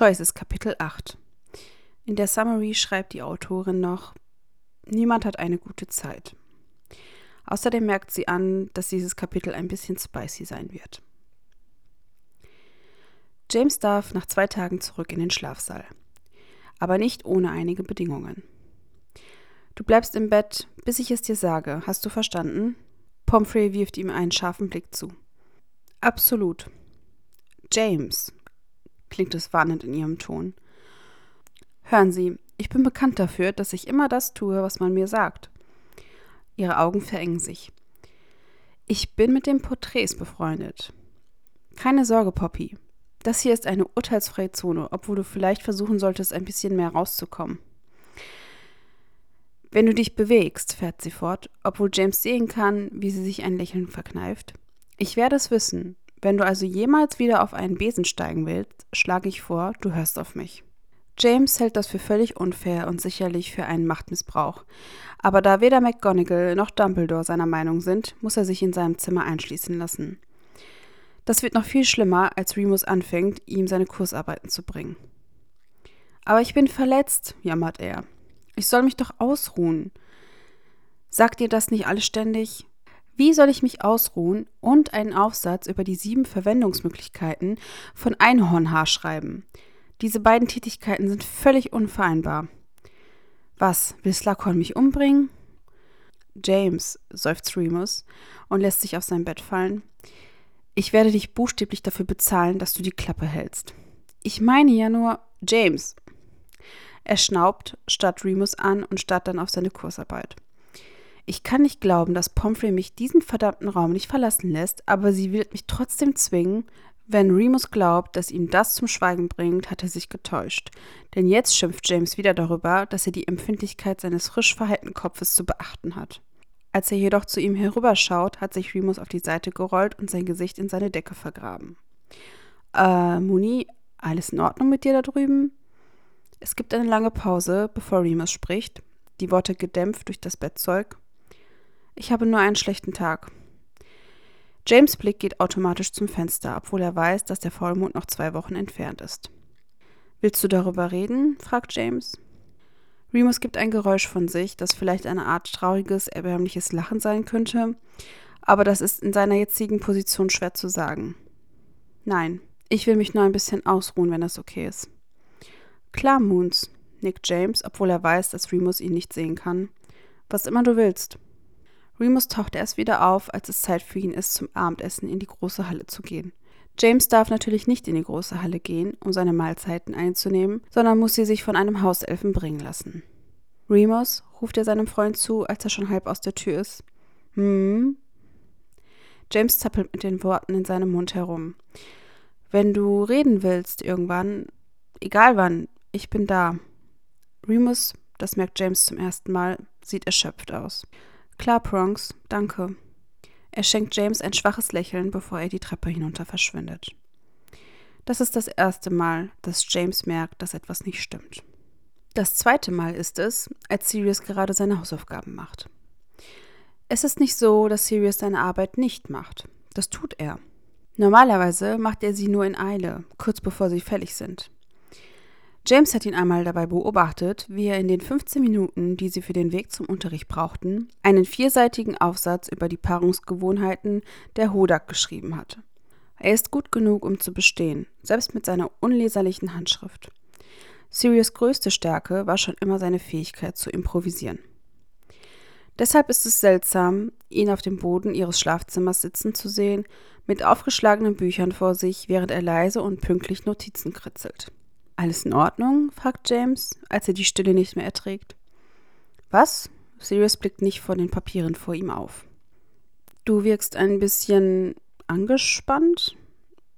Choices Kapitel 8 In der Summary schreibt die Autorin noch, niemand hat eine gute Zeit. Außerdem merkt sie an, dass dieses Kapitel ein bisschen spicy sein wird. James darf nach zwei Tagen zurück in den Schlafsaal. Aber nicht ohne einige Bedingungen. Du bleibst im Bett, bis ich es dir sage. Hast du verstanden? Pomfrey wirft ihm einen scharfen Blick zu. Absolut. James, klingt es warnend in ihrem Ton. Hören Sie, ich bin bekannt dafür, dass ich immer das tue, was man mir sagt. Ihre Augen verengen sich. Ich bin mit den Porträts befreundet. Keine Sorge, Poppy. Das hier ist eine urteilsfreie Zone, obwohl du vielleicht versuchen solltest, ein bisschen mehr rauszukommen. Wenn du dich bewegst, fährt sie fort, obwohl James sehen kann, wie sie sich ein Lächeln verkneift. Ich werde es wissen. Wenn du also jemals wieder auf einen Besen steigen willst, schlage ich vor, du hörst auf mich. James hält das für völlig unfair und sicherlich für einen Machtmissbrauch. Aber da weder McGonagall noch Dumbledore seiner Meinung sind, muss er sich in seinem Zimmer einschließen lassen. Das wird noch viel schlimmer, als Remus anfängt, ihm seine Kursarbeiten zu bringen. Aber ich bin verletzt, jammert er. Ich soll mich doch ausruhen. Sagt ihr das nicht alle ständig? Wie soll ich mich ausruhen und einen Aufsatz über die sieben Verwendungsmöglichkeiten von Einhornhaar schreiben? Diese beiden Tätigkeiten sind völlig unvereinbar. Was, will Slughorn mich umbringen? James, seufzt Remus und lässt sich auf sein Bett fallen. Ich werde dich buchstäblich dafür bezahlen, dass du die Klappe hältst. Ich meine ja nur, James. Er schnaubt, starrt Remus an und starrt dann auf seine Kursarbeit. Ich kann nicht glauben, dass Pomfrey mich diesen verdammten Raum nicht verlassen lässt, aber sie wird mich trotzdem zwingen. Wenn Remus glaubt, dass ihm das zum Schweigen bringt, hat er sich getäuscht. Denn jetzt schimpft James wieder darüber, dass er die Empfindlichkeit seines frisch verhaltenen Kopfes zu beachten hat. Als er jedoch zu ihm herüberschaut, hat sich Remus auf die Seite gerollt und sein Gesicht in seine Decke vergraben. Äh, Muni, alles in Ordnung mit dir da drüben? Es gibt eine lange Pause, bevor Remus spricht, die Worte gedämpft durch das Bettzeug. Ich habe nur einen schlechten Tag. James Blick geht automatisch zum Fenster, obwohl er weiß, dass der Vollmond noch zwei Wochen entfernt ist. Willst du darüber reden? fragt James. Remus gibt ein Geräusch von sich, das vielleicht eine Art trauriges, erbärmliches Lachen sein könnte, aber das ist in seiner jetzigen Position schwer zu sagen. Nein, ich will mich nur ein bisschen ausruhen, wenn das okay ist. Klar, Moons, nickt James, obwohl er weiß, dass Remus ihn nicht sehen kann. Was immer du willst. Remus taucht erst wieder auf, als es Zeit für ihn ist, zum Abendessen in die große Halle zu gehen. James darf natürlich nicht in die große Halle gehen, um seine Mahlzeiten einzunehmen, sondern muss sie sich von einem Hauselfen bringen lassen. Remus, ruft er seinem Freund zu, als er schon halb aus der Tür ist. Hm? James zappelt mit den Worten in seinem Mund herum. Wenn du reden willst irgendwann, egal wann, ich bin da. Remus, das merkt James zum ersten Mal, sieht erschöpft aus. Klar, Prongs, danke. Er schenkt James ein schwaches Lächeln, bevor er die Treppe hinunter verschwindet. Das ist das erste Mal, dass James merkt, dass etwas nicht stimmt. Das zweite Mal ist es, als Sirius gerade seine Hausaufgaben macht. Es ist nicht so, dass Sirius seine Arbeit nicht macht. Das tut er. Normalerweise macht er sie nur in Eile, kurz bevor sie fällig sind. James hat ihn einmal dabei beobachtet, wie er in den 15 Minuten, die sie für den Weg zum Unterricht brauchten, einen vierseitigen Aufsatz über die Paarungsgewohnheiten der Hodak geschrieben hat. Er ist gut genug, um zu bestehen, selbst mit seiner unleserlichen Handschrift. Sirius größte Stärke war schon immer seine Fähigkeit zu improvisieren. Deshalb ist es seltsam, ihn auf dem Boden ihres Schlafzimmers sitzen zu sehen, mit aufgeschlagenen Büchern vor sich, während er leise und pünktlich Notizen kritzelt. Alles in Ordnung? fragt James, als er die Stille nicht mehr erträgt. Was? Sirius blickt nicht vor den Papieren vor ihm auf. Du wirkst ein bisschen angespannt?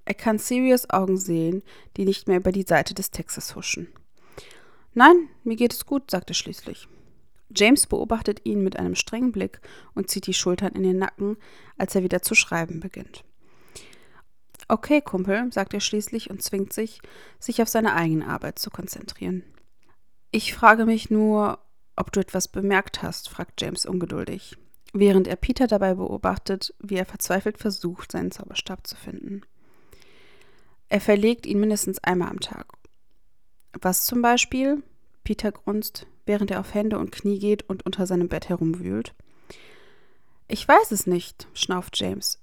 Er kann Sirius Augen sehen, die nicht mehr über die Seite des Textes huschen. Nein, mir geht es gut, sagt er schließlich. James beobachtet ihn mit einem strengen Blick und zieht die Schultern in den Nacken, als er wieder zu schreiben beginnt. Okay, Kumpel, sagt er schließlich und zwingt sich, sich auf seine eigene Arbeit zu konzentrieren. Ich frage mich nur, ob du etwas bemerkt hast, fragt James ungeduldig, während er Peter dabei beobachtet, wie er verzweifelt versucht, seinen Zauberstab zu finden. Er verlegt ihn mindestens einmal am Tag. Was zum Beispiel? Peter grunzt, während er auf Hände und Knie geht und unter seinem Bett herumwühlt. Ich weiß es nicht, schnauft James.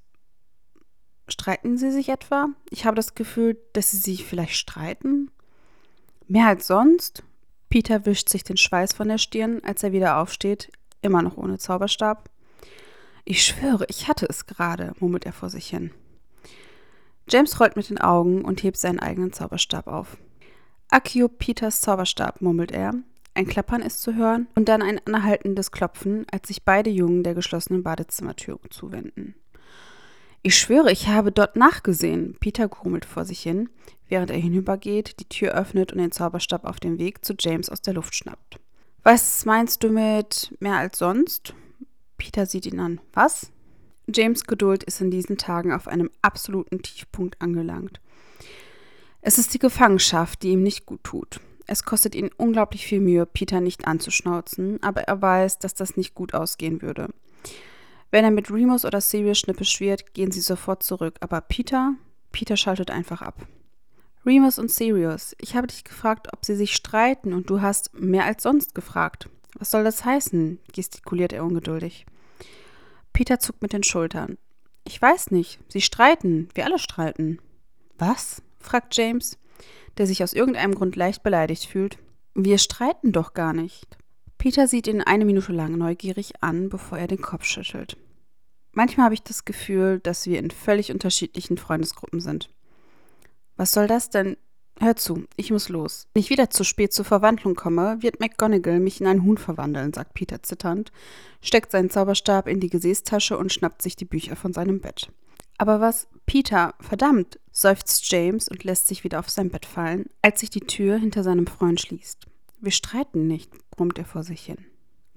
Streiten sie sich etwa? Ich habe das Gefühl, dass sie sich vielleicht streiten. Mehr als sonst? Peter wischt sich den Schweiß von der Stirn, als er wieder aufsteht, immer noch ohne Zauberstab. Ich schwöre, ich hatte es gerade, murmelt er vor sich hin. James rollt mit den Augen und hebt seinen eigenen Zauberstab auf. Akio Peters Zauberstab, murmelt er. Ein Klappern ist zu hören und dann ein anhaltendes Klopfen, als sich beide Jungen der geschlossenen Badezimmertür zuwenden. Ich schwöre, ich habe dort nachgesehen. Peter grummelt vor sich hin, während er hinübergeht, die Tür öffnet und den Zauberstab auf dem Weg zu James aus der Luft schnappt. Was meinst du mit mehr als sonst? Peter sieht ihn an. Was? James Geduld ist in diesen Tagen auf einem absoluten Tiefpunkt angelangt. Es ist die Gefangenschaft, die ihm nicht gut tut. Es kostet ihn unglaublich viel Mühe, Peter nicht anzuschnauzen, aber er weiß, dass das nicht gut ausgehen würde. Wenn er mit Remus oder Sirius schnippisch wird, gehen sie sofort zurück, aber Peter, Peter schaltet einfach ab. Remus und Sirius, ich habe dich gefragt, ob sie sich streiten und du hast mehr als sonst gefragt. Was soll das heißen? gestikuliert er ungeduldig. Peter zuckt mit den Schultern. Ich weiß nicht. Sie streiten. Wir alle streiten. Was? fragt James, der sich aus irgendeinem Grund leicht beleidigt fühlt. Wir streiten doch gar nicht. Peter sieht ihn eine Minute lang neugierig an, bevor er den Kopf schüttelt. Manchmal habe ich das Gefühl, dass wir in völlig unterschiedlichen Freundesgruppen sind. Was soll das denn? Hör zu, ich muss los. Wenn ich wieder zu spät zur Verwandlung komme, wird McGonagall mich in ein Huhn verwandeln, sagt Peter zitternd, steckt seinen Zauberstab in die Gesäßtasche und schnappt sich die Bücher von seinem Bett. Aber was? Peter, verdammt, seufzt James und lässt sich wieder auf sein Bett fallen, als sich die Tür hinter seinem Freund schließt. Wir streiten nicht, brummt er vor sich hin.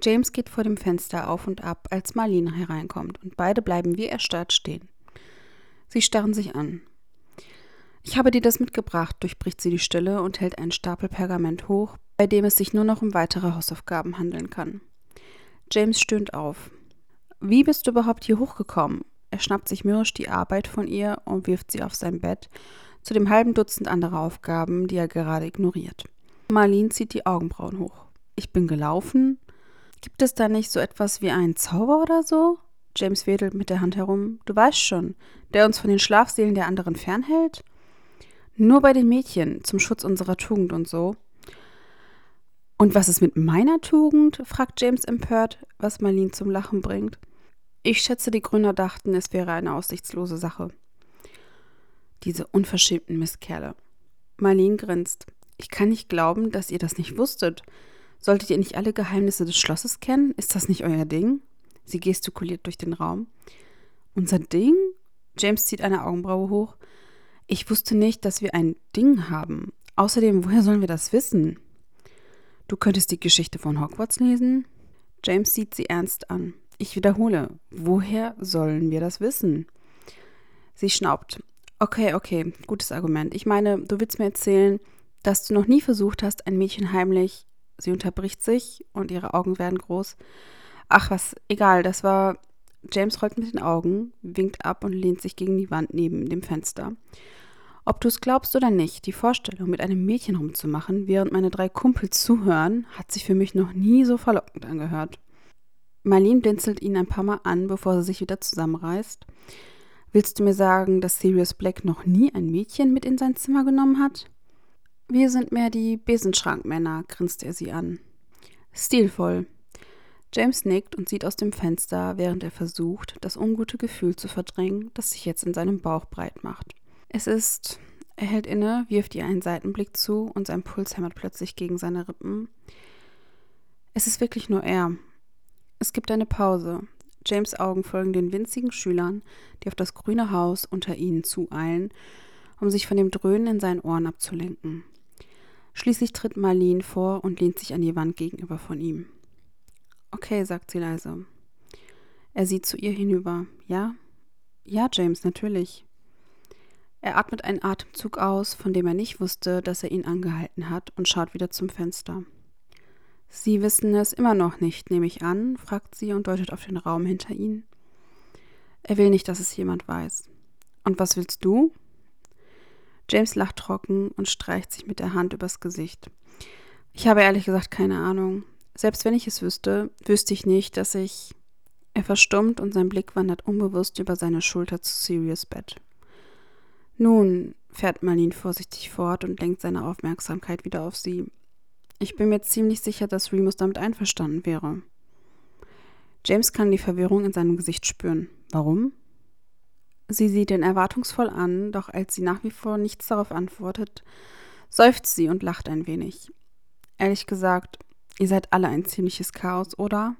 James geht vor dem Fenster auf und ab, als Marlene hereinkommt, und beide bleiben wie erstarrt stehen. Sie starren sich an. Ich habe dir das mitgebracht, durchbricht sie die Stille und hält einen Stapel Pergament hoch, bei dem es sich nur noch um weitere Hausaufgaben handeln kann. James stöhnt auf. Wie bist du überhaupt hier hochgekommen? Er schnappt sich mürrisch die Arbeit von ihr und wirft sie auf sein Bett, zu dem halben Dutzend anderer Aufgaben, die er gerade ignoriert. Marlene zieht die Augenbrauen hoch. Ich bin gelaufen? Gibt es da nicht so etwas wie einen Zauber oder so? James wedelt mit der Hand herum. Du weißt schon, der uns von den Schlafseelen der anderen fernhält? Nur bei den Mädchen, zum Schutz unserer Tugend und so. Und was ist mit meiner Tugend? fragt James empört, was Marlene zum Lachen bringt. Ich schätze, die Gründer dachten, es wäre eine aussichtslose Sache. Diese unverschämten Mistkerle. Marlene grinst. Ich kann nicht glauben, dass ihr das nicht wusstet. Solltet ihr nicht alle Geheimnisse des Schlosses kennen? Ist das nicht euer Ding? Sie gestikuliert durch den Raum. Unser Ding? James zieht eine Augenbraue hoch. Ich wusste nicht, dass wir ein Ding haben. Außerdem, woher sollen wir das wissen? Du könntest die Geschichte von Hogwarts lesen? James sieht sie ernst an. Ich wiederhole, woher sollen wir das wissen? Sie schnaubt. Okay, okay, gutes Argument. Ich meine, du willst mir erzählen, dass du noch nie versucht hast, ein Mädchen heimlich. Sie unterbricht sich und ihre Augen werden groß. Ach was, egal, das war. James rollt mit den Augen, winkt ab und lehnt sich gegen die Wand neben dem Fenster. Ob du es glaubst oder nicht, die Vorstellung, mit einem Mädchen rumzumachen, während meine drei Kumpels zuhören, hat sich für mich noch nie so verlockend angehört. Marlene blinzelt ihn ein paar Mal an, bevor sie sich wieder zusammenreißt. Willst du mir sagen, dass Sirius Black noch nie ein Mädchen mit in sein Zimmer genommen hat? Wir sind mehr die Besenschrankmänner, grinst er sie an. Stilvoll. James nickt und sieht aus dem Fenster, während er versucht, das ungute Gefühl zu verdrängen, das sich jetzt in seinem Bauch breit macht. Es ist. Er hält inne, wirft ihr einen Seitenblick zu und sein Puls hämmert plötzlich gegen seine Rippen. Es ist wirklich nur er. Es gibt eine Pause. James Augen folgen den winzigen Schülern, die auf das grüne Haus unter ihnen zueilen, um sich von dem Dröhnen in seinen Ohren abzulenken. Schließlich tritt Marlene vor und lehnt sich an die Wand gegenüber von ihm. Okay, sagt sie leise. Er sieht zu ihr hinüber. Ja? Ja, James, natürlich. Er atmet einen Atemzug aus, von dem er nicht wusste, dass er ihn angehalten hat, und schaut wieder zum Fenster. Sie wissen es immer noch nicht, nehme ich an, fragt sie und deutet auf den Raum hinter ihnen. Er will nicht, dass es jemand weiß. Und was willst du? James lacht trocken und streicht sich mit der Hand übers Gesicht. Ich habe ehrlich gesagt keine Ahnung. Selbst wenn ich es wüsste, wüsste ich nicht, dass ich. Er verstummt und sein Blick wandert unbewusst über seine Schulter zu Sirius Bett. Nun, fährt Marlene vorsichtig fort und lenkt seine Aufmerksamkeit wieder auf sie. Ich bin mir ziemlich sicher, dass Remus damit einverstanden wäre. James kann die Verwirrung in seinem Gesicht spüren. Warum? Sie sieht ihn erwartungsvoll an, doch als sie nach wie vor nichts darauf antwortet, seufzt sie und lacht ein wenig. Ehrlich gesagt, ihr seid alle ein ziemliches Chaos, oder?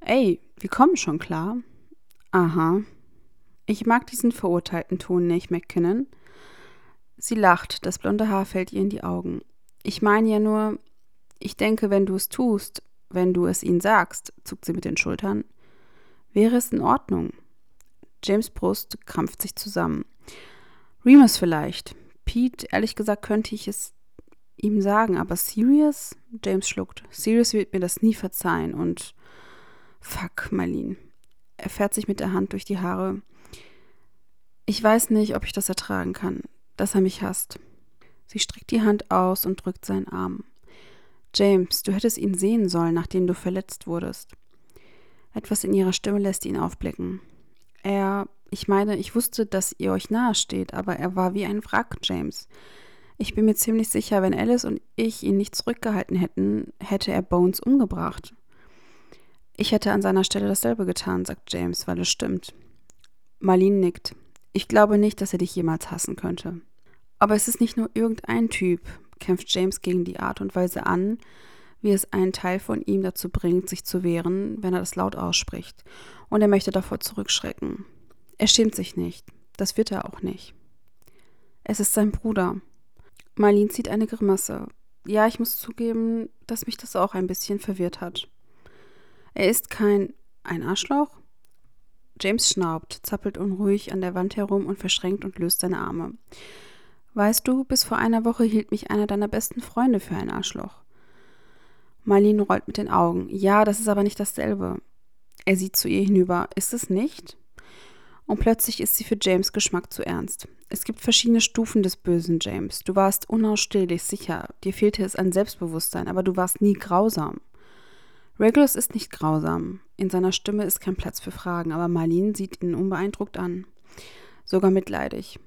Ey, wir kommen schon klar. Aha. Ich mag diesen verurteilten Ton nicht, McKinnon. Sie lacht, das blonde Haar fällt ihr in die Augen. Ich meine ja nur, ich denke, wenn du es tust, wenn du es ihnen sagst, zuckt sie mit den Schultern, wäre es in Ordnung. James Brust krampft sich zusammen. Remus vielleicht. Pete, ehrlich gesagt, könnte ich es ihm sagen, aber Sirius? James schluckt. Sirius wird mir das nie verzeihen und. Fuck, Marlene. Er fährt sich mit der Hand durch die Haare. Ich weiß nicht, ob ich das ertragen kann, dass er mich hasst. Sie streckt die Hand aus und drückt seinen Arm. James, du hättest ihn sehen sollen, nachdem du verletzt wurdest. Etwas in ihrer Stimme lässt ihn aufblicken. Er, ich meine, ich wusste, dass ihr euch nahe steht, aber er war wie ein Wrack, James. Ich bin mir ziemlich sicher, wenn Alice und ich ihn nicht zurückgehalten hätten, hätte er Bones umgebracht. Ich hätte an seiner Stelle dasselbe getan, sagt James, weil es stimmt. Marlene nickt. Ich glaube nicht, dass er dich jemals hassen könnte. Aber es ist nicht nur irgendein Typ, kämpft James gegen die Art und Weise an, wie es einen Teil von ihm dazu bringt, sich zu wehren, wenn er das laut ausspricht, und er möchte davor zurückschrecken. Er schämt sich nicht, das wird er auch nicht. Es ist sein Bruder. Marlene zieht eine Grimasse. Ja, ich muss zugeben, dass mich das auch ein bisschen verwirrt hat. Er ist kein ein Arschloch? James schnaubt, zappelt unruhig an der Wand herum und verschränkt und löst seine Arme. Weißt du, bis vor einer Woche hielt mich einer deiner besten Freunde für ein Arschloch. Marlene rollt mit den Augen. Ja, das ist aber nicht dasselbe. Er sieht zu ihr hinüber. Ist es nicht? Und plötzlich ist sie für James Geschmack zu ernst. Es gibt verschiedene Stufen des bösen James. Du warst unausstehlich, sicher. Dir fehlte es an Selbstbewusstsein, aber du warst nie grausam. Regulus ist nicht grausam. In seiner Stimme ist kein Platz für Fragen, aber Marlene sieht ihn unbeeindruckt an. Sogar mitleidig.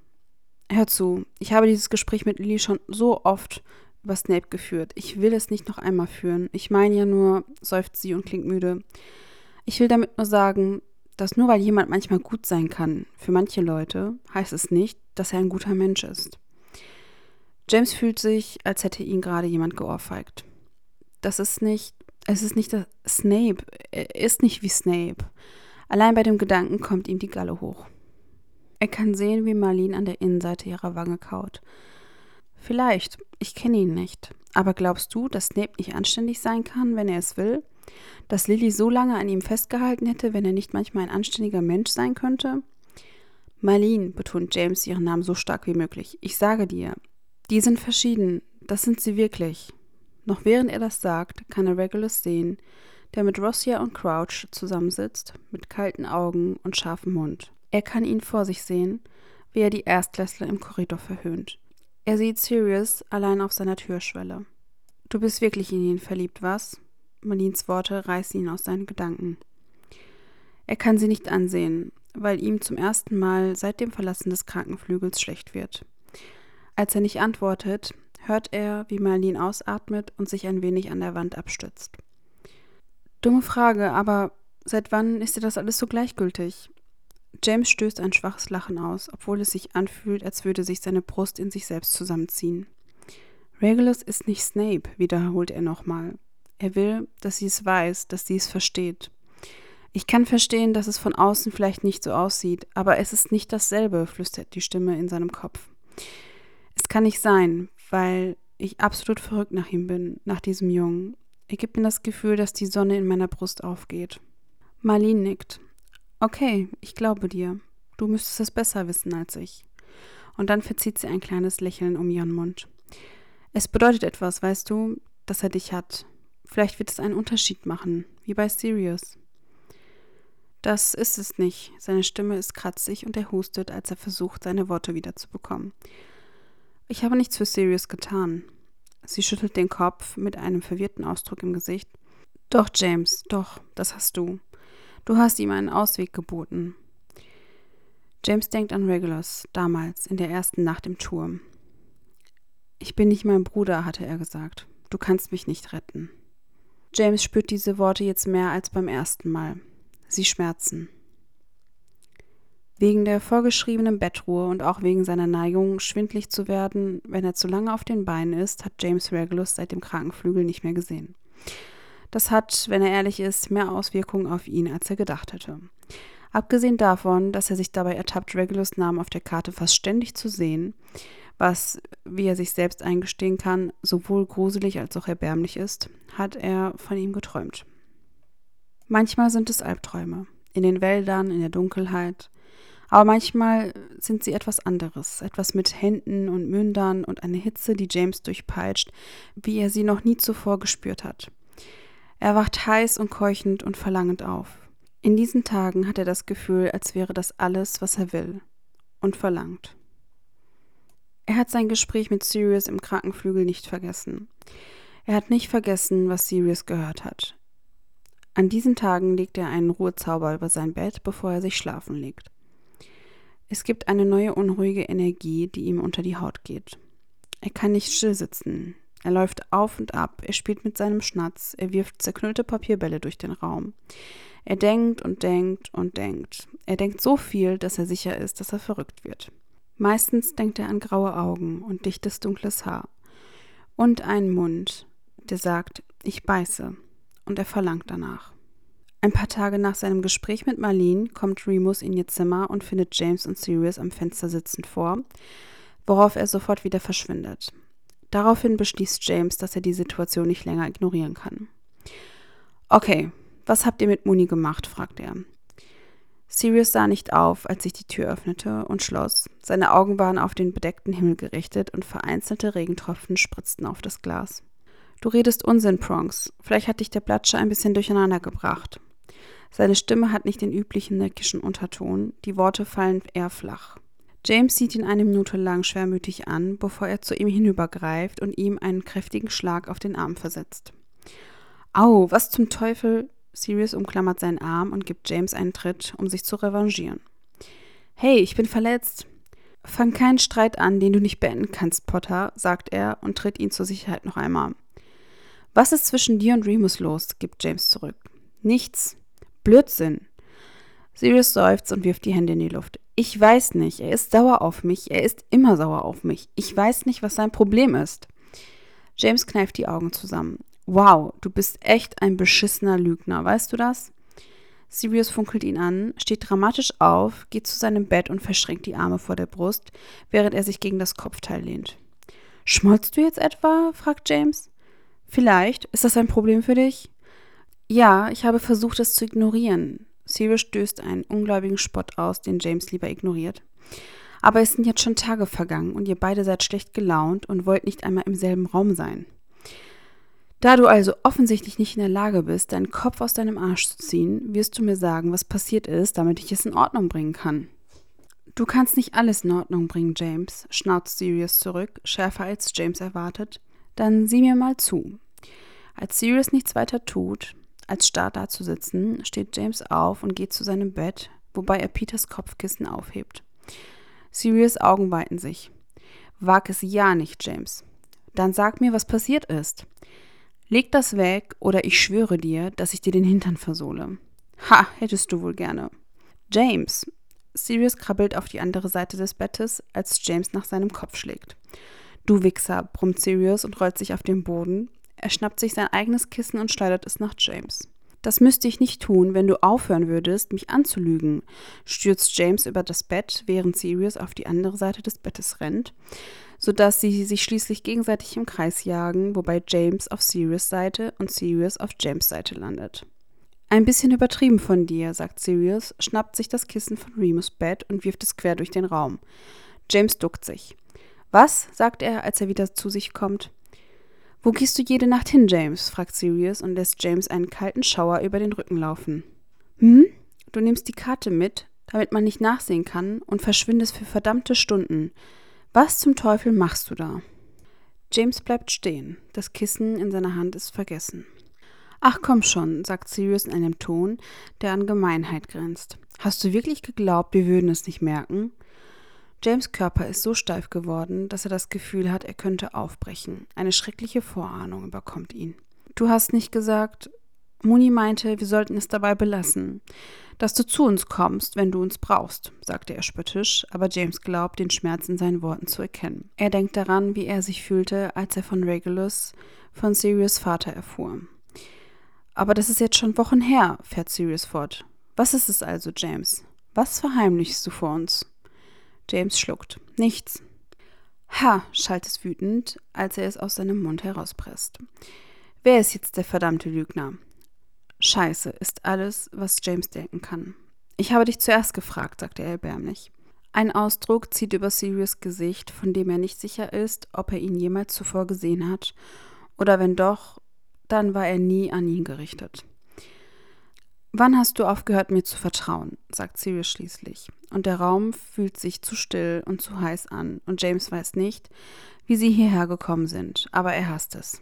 Hör zu, ich habe dieses Gespräch mit Lily schon so oft über Snape geführt. Ich will es nicht noch einmal führen. Ich meine ja nur, seufzt sie und klingt müde. Ich will damit nur sagen, dass nur weil jemand manchmal gut sein kann, für manche Leute, heißt es nicht, dass er ein guter Mensch ist. James fühlt sich, als hätte ihn gerade jemand geohrfeigt. Das ist nicht, es ist nicht Snape, er ist nicht wie Snape. Allein bei dem Gedanken kommt ihm die Galle hoch. Er kann sehen, wie Marlene an der Innenseite ihrer Wange kaut. Vielleicht, ich kenne ihn nicht. Aber glaubst du, dass Snape nicht anständig sein kann, wenn er es will? Dass Lily so lange an ihm festgehalten hätte, wenn er nicht manchmal ein anständiger Mensch sein könnte? Marlene, betont James ihren Namen so stark wie möglich. Ich sage dir, die sind verschieden. Das sind sie wirklich. Noch während er das sagt, kann er Regulus sehen, der mit Rossia und Crouch zusammensitzt, mit kalten Augen und scharfem Mund. Er kann ihn vor sich sehen, wie er die Erstklässler im Korridor verhöhnt. Er sieht Sirius allein auf seiner Türschwelle. Du bist wirklich in ihn verliebt, was? Marlins Worte reißen ihn aus seinen Gedanken. Er kann sie nicht ansehen, weil ihm zum ersten Mal seit dem Verlassen des Krankenflügels schlecht wird. Als er nicht antwortet, hört er, wie Marlin ausatmet und sich ein wenig an der Wand abstützt. Dumme Frage, aber seit wann ist dir das alles so gleichgültig? James stößt ein schwaches Lachen aus, obwohl es sich anfühlt, als würde sich seine Brust in sich selbst zusammenziehen. Regulus ist nicht Snape, wiederholt er nochmal. Er will, dass sie es weiß, dass sie es versteht. Ich kann verstehen, dass es von außen vielleicht nicht so aussieht, aber es ist nicht dasselbe, flüstert die Stimme in seinem Kopf. Es kann nicht sein, weil ich absolut verrückt nach ihm bin, nach diesem Jungen. Er gibt mir das Gefühl, dass die Sonne in meiner Brust aufgeht. Marlene nickt. Okay, ich glaube dir. Du müsstest es besser wissen als ich. Und dann verzieht sie ein kleines Lächeln um ihren Mund. Es bedeutet etwas, weißt du, dass er dich hat. Vielleicht wird es einen Unterschied machen, wie bei Sirius. Das ist es nicht. Seine Stimme ist kratzig und er hustet, als er versucht, seine Worte wiederzubekommen. Ich habe nichts für Sirius getan. Sie schüttelt den Kopf mit einem verwirrten Ausdruck im Gesicht. Doch, James, doch, das hast du. Du hast ihm einen Ausweg geboten. James denkt an Regulus, damals, in der ersten Nacht im Turm. Ich bin nicht mein Bruder, hatte er gesagt. Du kannst mich nicht retten. James spürt diese Worte jetzt mehr als beim ersten Mal. Sie schmerzen. Wegen der vorgeschriebenen Bettruhe und auch wegen seiner Neigung, schwindlig zu werden, wenn er zu lange auf den Beinen ist, hat James Regulus seit dem Krankenflügel nicht mehr gesehen. Das hat, wenn er ehrlich ist, mehr Auswirkungen auf ihn, als er gedacht hätte. Abgesehen davon, dass er sich dabei ertappt, Regulus Namen auf der Karte fast ständig zu sehen, was, wie er sich selbst eingestehen kann, sowohl gruselig als auch erbärmlich ist, hat er von ihm geträumt. Manchmal sind es Albträume, in den Wäldern, in der Dunkelheit, aber manchmal sind sie etwas anderes, etwas mit Händen und Mündern und eine Hitze, die James durchpeitscht, wie er sie noch nie zuvor gespürt hat. Er wacht heiß und keuchend und verlangend auf. In diesen Tagen hat er das Gefühl, als wäre das alles, was er will und verlangt. Er hat sein Gespräch mit Sirius im Krankenflügel nicht vergessen. Er hat nicht vergessen, was Sirius gehört hat. An diesen Tagen legt er einen Ruhezauber über sein Bett, bevor er sich schlafen legt. Es gibt eine neue unruhige Energie, die ihm unter die Haut geht. Er kann nicht still sitzen. Er läuft auf und ab, er spielt mit seinem Schnatz, er wirft zerknüllte Papierbälle durch den Raum. Er denkt und denkt und denkt. Er denkt so viel, dass er sicher ist, dass er verrückt wird. Meistens denkt er an graue Augen und dichtes dunkles Haar. Und einen Mund, der sagt, ich beiße. Und er verlangt danach. Ein paar Tage nach seinem Gespräch mit Marlene kommt Remus in ihr Zimmer und findet James und Sirius am Fenster sitzend vor, worauf er sofort wieder verschwindet. Daraufhin beschließt James, dass er die Situation nicht länger ignorieren kann. Okay, was habt ihr mit Mooney gemacht? fragt er. Sirius sah nicht auf, als sich die Tür öffnete und schloss. Seine Augen waren auf den bedeckten Himmel gerichtet und vereinzelte Regentropfen spritzten auf das Glas. Du redest Unsinn, Prongs. Vielleicht hat dich der Blatscher ein bisschen durcheinander gebracht. Seine Stimme hat nicht den üblichen neckischen Unterton, die Worte fallen eher flach. James sieht ihn eine Minute lang schwermütig an, bevor er zu ihm hinübergreift und ihm einen kräftigen Schlag auf den Arm versetzt. Au, was zum Teufel? Sirius umklammert seinen Arm und gibt James einen Tritt, um sich zu revanchieren. Hey, ich bin verletzt. Fang keinen Streit an, den du nicht beenden kannst, Potter, sagt er und tritt ihn zur Sicherheit noch einmal. Was ist zwischen dir und Remus los? gibt James zurück. Nichts. Blödsinn. Sirius seufzt und wirft die Hände in die Luft. Ich weiß nicht. Er ist sauer auf mich. Er ist immer sauer auf mich. Ich weiß nicht, was sein Problem ist. James kneift die Augen zusammen. Wow, du bist echt ein beschissener Lügner, weißt du das? Sirius funkelt ihn an, steht dramatisch auf, geht zu seinem Bett und verschränkt die Arme vor der Brust, während er sich gegen das Kopfteil lehnt. Schmolzt du jetzt etwa? fragt James. Vielleicht. Ist das ein Problem für dich? Ja, ich habe versucht, es zu ignorieren. Sirius stößt einen ungläubigen Spott aus, den James lieber ignoriert. Aber es sind jetzt schon Tage vergangen und ihr beide seid schlecht gelaunt und wollt nicht einmal im selben Raum sein. Da du also offensichtlich nicht in der Lage bist, deinen Kopf aus deinem Arsch zu ziehen, wirst du mir sagen, was passiert ist, damit ich es in Ordnung bringen kann. Du kannst nicht alles in Ordnung bringen, James, schnauzt Sirius zurück, schärfer als James erwartet. Dann sieh mir mal zu. Als Sirius nichts weiter tut, als starr dazusitzen, steht James auf und geht zu seinem Bett, wobei er Peters Kopfkissen aufhebt. Sirius Augen weiten sich. Wag es ja nicht, James. Dann sag mir, was passiert ist. Leg das weg oder ich schwöre dir, dass ich dir den Hintern versohle. Ha, hättest du wohl gerne. James. Sirius krabbelt auf die andere Seite des Bettes, als James nach seinem Kopf schlägt. Du Wichser, brummt Sirius und rollt sich auf den Boden. Er schnappt sich sein eigenes Kissen und schleudert es nach James. Das müsste ich nicht tun, wenn du aufhören würdest, mich anzulügen, stürzt James über das Bett, während Sirius auf die andere Seite des Bettes rennt sodass sie sich schließlich gegenseitig im Kreis jagen, wobei James auf Sirius Seite und Sirius auf James Seite landet. Ein bisschen übertrieben von dir, sagt Sirius, schnappt sich das Kissen von Remus Bett und wirft es quer durch den Raum. James duckt sich. Was? sagt er, als er wieder zu sich kommt. Wo gehst du jede Nacht hin, James? fragt Sirius und lässt James einen kalten Schauer über den Rücken laufen. Hm? Du nimmst die Karte mit, damit man nicht nachsehen kann, und verschwindest für verdammte Stunden. Was zum Teufel machst du da? James bleibt stehen. Das Kissen in seiner Hand ist vergessen. Ach komm schon, sagt Sirius in einem Ton, der an Gemeinheit grenzt. Hast du wirklich geglaubt, wir würden es nicht merken? James Körper ist so steif geworden, dass er das Gefühl hat, er könnte aufbrechen. Eine schreckliche Vorahnung überkommt ihn. Du hast nicht gesagt. Muni meinte, wir sollten es dabei belassen. Dass du zu uns kommst, wenn du uns brauchst, sagte er spöttisch, aber James glaubt, den Schmerz in seinen Worten zu erkennen. Er denkt daran, wie er sich fühlte, als er von Regulus, von Sirius Vater erfuhr. Aber das ist jetzt schon Wochen her, fährt Sirius fort. Was ist es also, James? Was verheimlichst du vor uns? James schluckt. Nichts. Ha, schallt es wütend, als er es aus seinem Mund herauspresst. Wer ist jetzt der verdammte Lügner? Scheiße ist alles, was James denken kann. Ich habe dich zuerst gefragt, sagte er erbärmlich. Ein Ausdruck zieht über Sirius Gesicht, von dem er nicht sicher ist, ob er ihn jemals zuvor gesehen hat, oder wenn doch, dann war er nie an ihn gerichtet. Wann hast du aufgehört, mir zu vertrauen? sagt Sirius schließlich. Und der Raum fühlt sich zu still und zu heiß an, und James weiß nicht, wie sie hierher gekommen sind, aber er hasst es.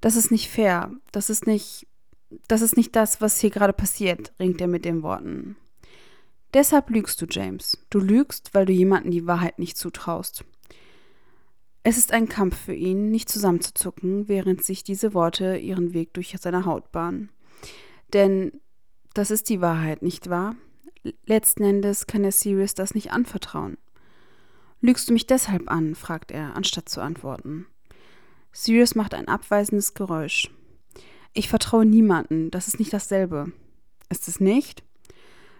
Das ist nicht fair. Das ist nicht. Das ist nicht das, was hier gerade passiert, ringt er mit den Worten. Deshalb lügst du, James. Du lügst, weil du jemandem die Wahrheit nicht zutraust. Es ist ein Kampf für ihn, nicht zusammenzuzucken, während sich diese Worte ihren Weg durch seine Haut bahnen. Denn das ist die Wahrheit, nicht wahr? Letzten Endes kann er Sirius das nicht anvertrauen. Lügst du mich deshalb an? fragt er, anstatt zu antworten. Sirius macht ein abweisendes Geräusch. Ich vertraue niemanden, das ist nicht dasselbe. Ist es nicht?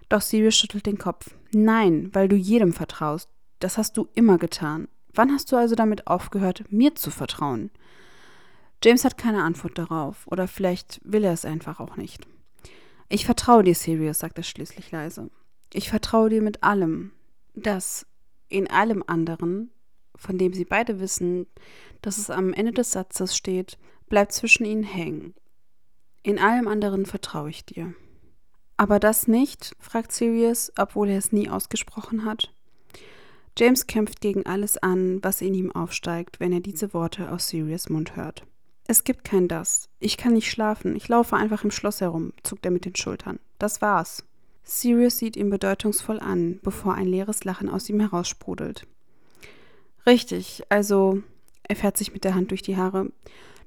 Doch Sirius schüttelt den Kopf. Nein, weil du jedem vertraust. Das hast du immer getan. Wann hast du also damit aufgehört, mir zu vertrauen? James hat keine Antwort darauf, oder vielleicht will er es einfach auch nicht. Ich vertraue dir, Sirius, sagt er schließlich leise. Ich vertraue dir mit allem. Das in allem anderen von dem sie beide wissen, dass es am Ende des Satzes steht, bleibt zwischen ihnen hängen. In allem anderen vertraue ich dir. Aber das nicht? fragt Sirius, obwohl er es nie ausgesprochen hat. James kämpft gegen alles an, was in ihm aufsteigt, wenn er diese Worte aus Sirius Mund hört. Es gibt kein das. Ich kann nicht schlafen. Ich laufe einfach im Schloss herum, zuckt er mit den Schultern. Das war's. Sirius sieht ihn bedeutungsvoll an, bevor ein leeres Lachen aus ihm heraussprudelt. Richtig, also er fährt sich mit der Hand durch die Haare.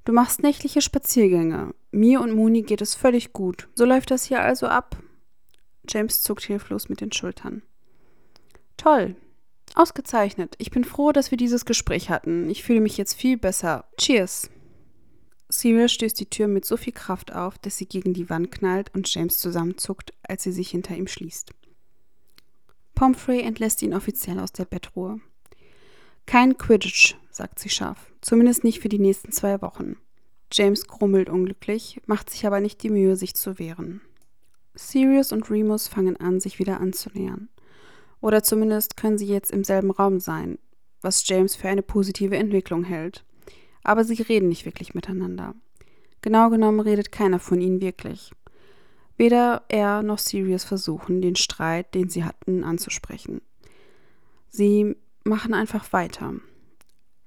Du machst nächtliche Spaziergänge. Mir und Muni geht es völlig gut. So läuft das hier also ab. James zuckt hilflos mit den Schultern. Toll. Ausgezeichnet. Ich bin froh, dass wir dieses Gespräch hatten. Ich fühle mich jetzt viel besser. Cheers. Sirius stößt die Tür mit so viel Kraft auf, dass sie gegen die Wand knallt und James zusammenzuckt, als sie sich hinter ihm schließt. Pomfrey entlässt ihn offiziell aus der Bettruhe. Kein Quidditch, sagt sie scharf. Zumindest nicht für die nächsten zwei Wochen. James grummelt unglücklich, macht sich aber nicht die Mühe, sich zu wehren. Sirius und Remus fangen an, sich wieder anzunähern. Oder zumindest können sie jetzt im selben Raum sein, was James für eine positive Entwicklung hält. Aber sie reden nicht wirklich miteinander. Genau genommen redet keiner von ihnen wirklich. Weder er noch Sirius versuchen, den Streit, den sie hatten, anzusprechen. Sie machen einfach weiter.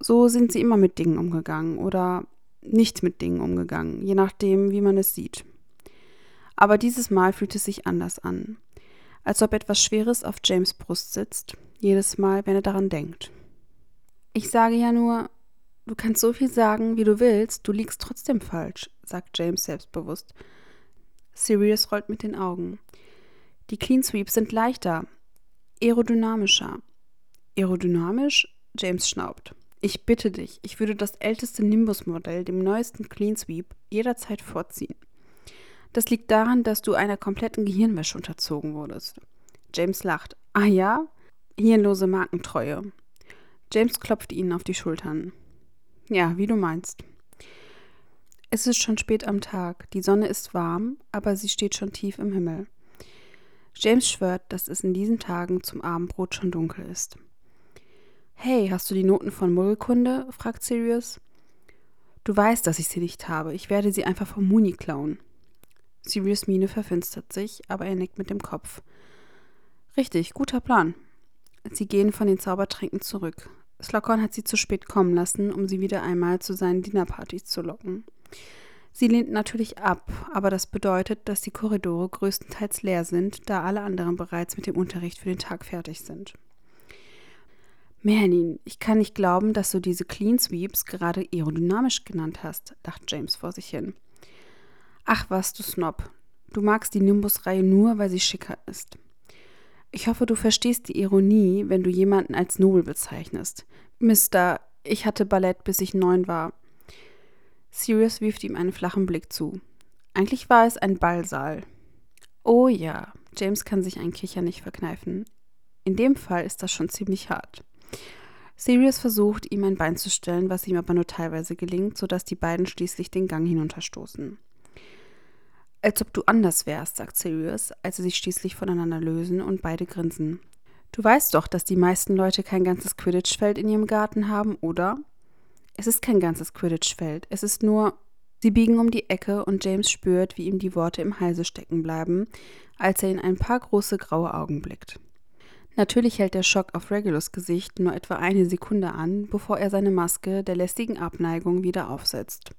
So sind sie immer mit Dingen umgegangen oder nicht mit Dingen umgegangen, je nachdem, wie man es sieht. Aber dieses Mal fühlt es sich anders an, als ob etwas Schweres auf James Brust sitzt, jedes Mal, wenn er daran denkt. Ich sage ja nur, du kannst so viel sagen, wie du willst, du liegst trotzdem falsch, sagt James selbstbewusst. Sirius rollt mit den Augen. Die Clean Sweeps sind leichter, aerodynamischer, Aerodynamisch? James schnaubt. Ich bitte dich, ich würde das älteste Nimbus-Modell, dem neuesten Clean Sweep, jederzeit vorziehen. Das liegt daran, dass du einer kompletten Gehirnwäsche unterzogen wurdest. James lacht. Ah ja? Hirnlose Markentreue. James klopft ihnen auf die Schultern. Ja, wie du meinst. Es ist schon spät am Tag. Die Sonne ist warm, aber sie steht schon tief im Himmel. James schwört, dass es in diesen Tagen zum Abendbrot schon dunkel ist. Hey, hast du die Noten von Muggelkunde? fragt Sirius. Du weißt, dass ich sie nicht habe. Ich werde sie einfach vom Muni klauen. Sirius Miene verfinstert sich, aber er nickt mit dem Kopf. Richtig, guter Plan. Sie gehen von den Zaubertränken zurück. Slughorn hat sie zu spät kommen lassen, um sie wieder einmal zu seinen Dinnerpartys zu locken. Sie lehnt natürlich ab, aber das bedeutet, dass die Korridore größtenteils leer sind, da alle anderen bereits mit dem Unterricht für den Tag fertig sind. Merlin, ich kann nicht glauben, dass du diese Clean Sweeps gerade aerodynamisch genannt hast, dachte James vor sich hin. Ach was, du Snob. Du magst die Nimbus-Reihe nur, weil sie schicker ist. Ich hoffe, du verstehst die Ironie, wenn du jemanden als Nobel bezeichnest. Mister, ich hatte Ballett, bis ich neun war. Sirius wirft ihm einen flachen Blick zu. Eigentlich war es ein Ballsaal. Oh ja, James kann sich ein Kicher nicht verkneifen. In dem Fall ist das schon ziemlich hart. Sirius versucht, ihm ein Bein zu stellen, was ihm aber nur teilweise gelingt, sodass die beiden schließlich den Gang hinunterstoßen. Als ob du anders wärst, sagt Sirius, als sie sich schließlich voneinander lösen und beide grinsen. Du weißt doch, dass die meisten Leute kein ganzes Quidditch-Feld in ihrem Garten haben, oder? Es ist kein ganzes Quidditch-Feld, es ist nur. Sie biegen um die Ecke und James spürt, wie ihm die Worte im Halse stecken bleiben, als er in ein paar große graue Augen blickt. Natürlich hält der Schock auf Regulus Gesicht nur etwa eine Sekunde an, bevor er seine Maske der lästigen Abneigung wieder aufsetzt.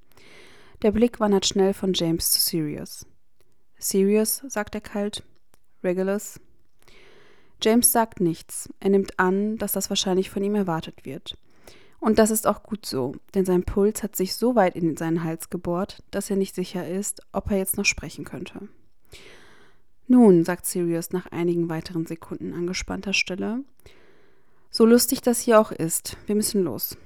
Der Blick wandert schnell von James zu Sirius. Sirius, sagt er kalt. Regulus. James sagt nichts. Er nimmt an, dass das wahrscheinlich von ihm erwartet wird. Und das ist auch gut so, denn sein Puls hat sich so weit in seinen Hals gebohrt, dass er nicht sicher ist, ob er jetzt noch sprechen könnte. Nun, sagt Sirius nach einigen weiteren Sekunden angespannter Stille, so lustig das hier auch ist, wir müssen los.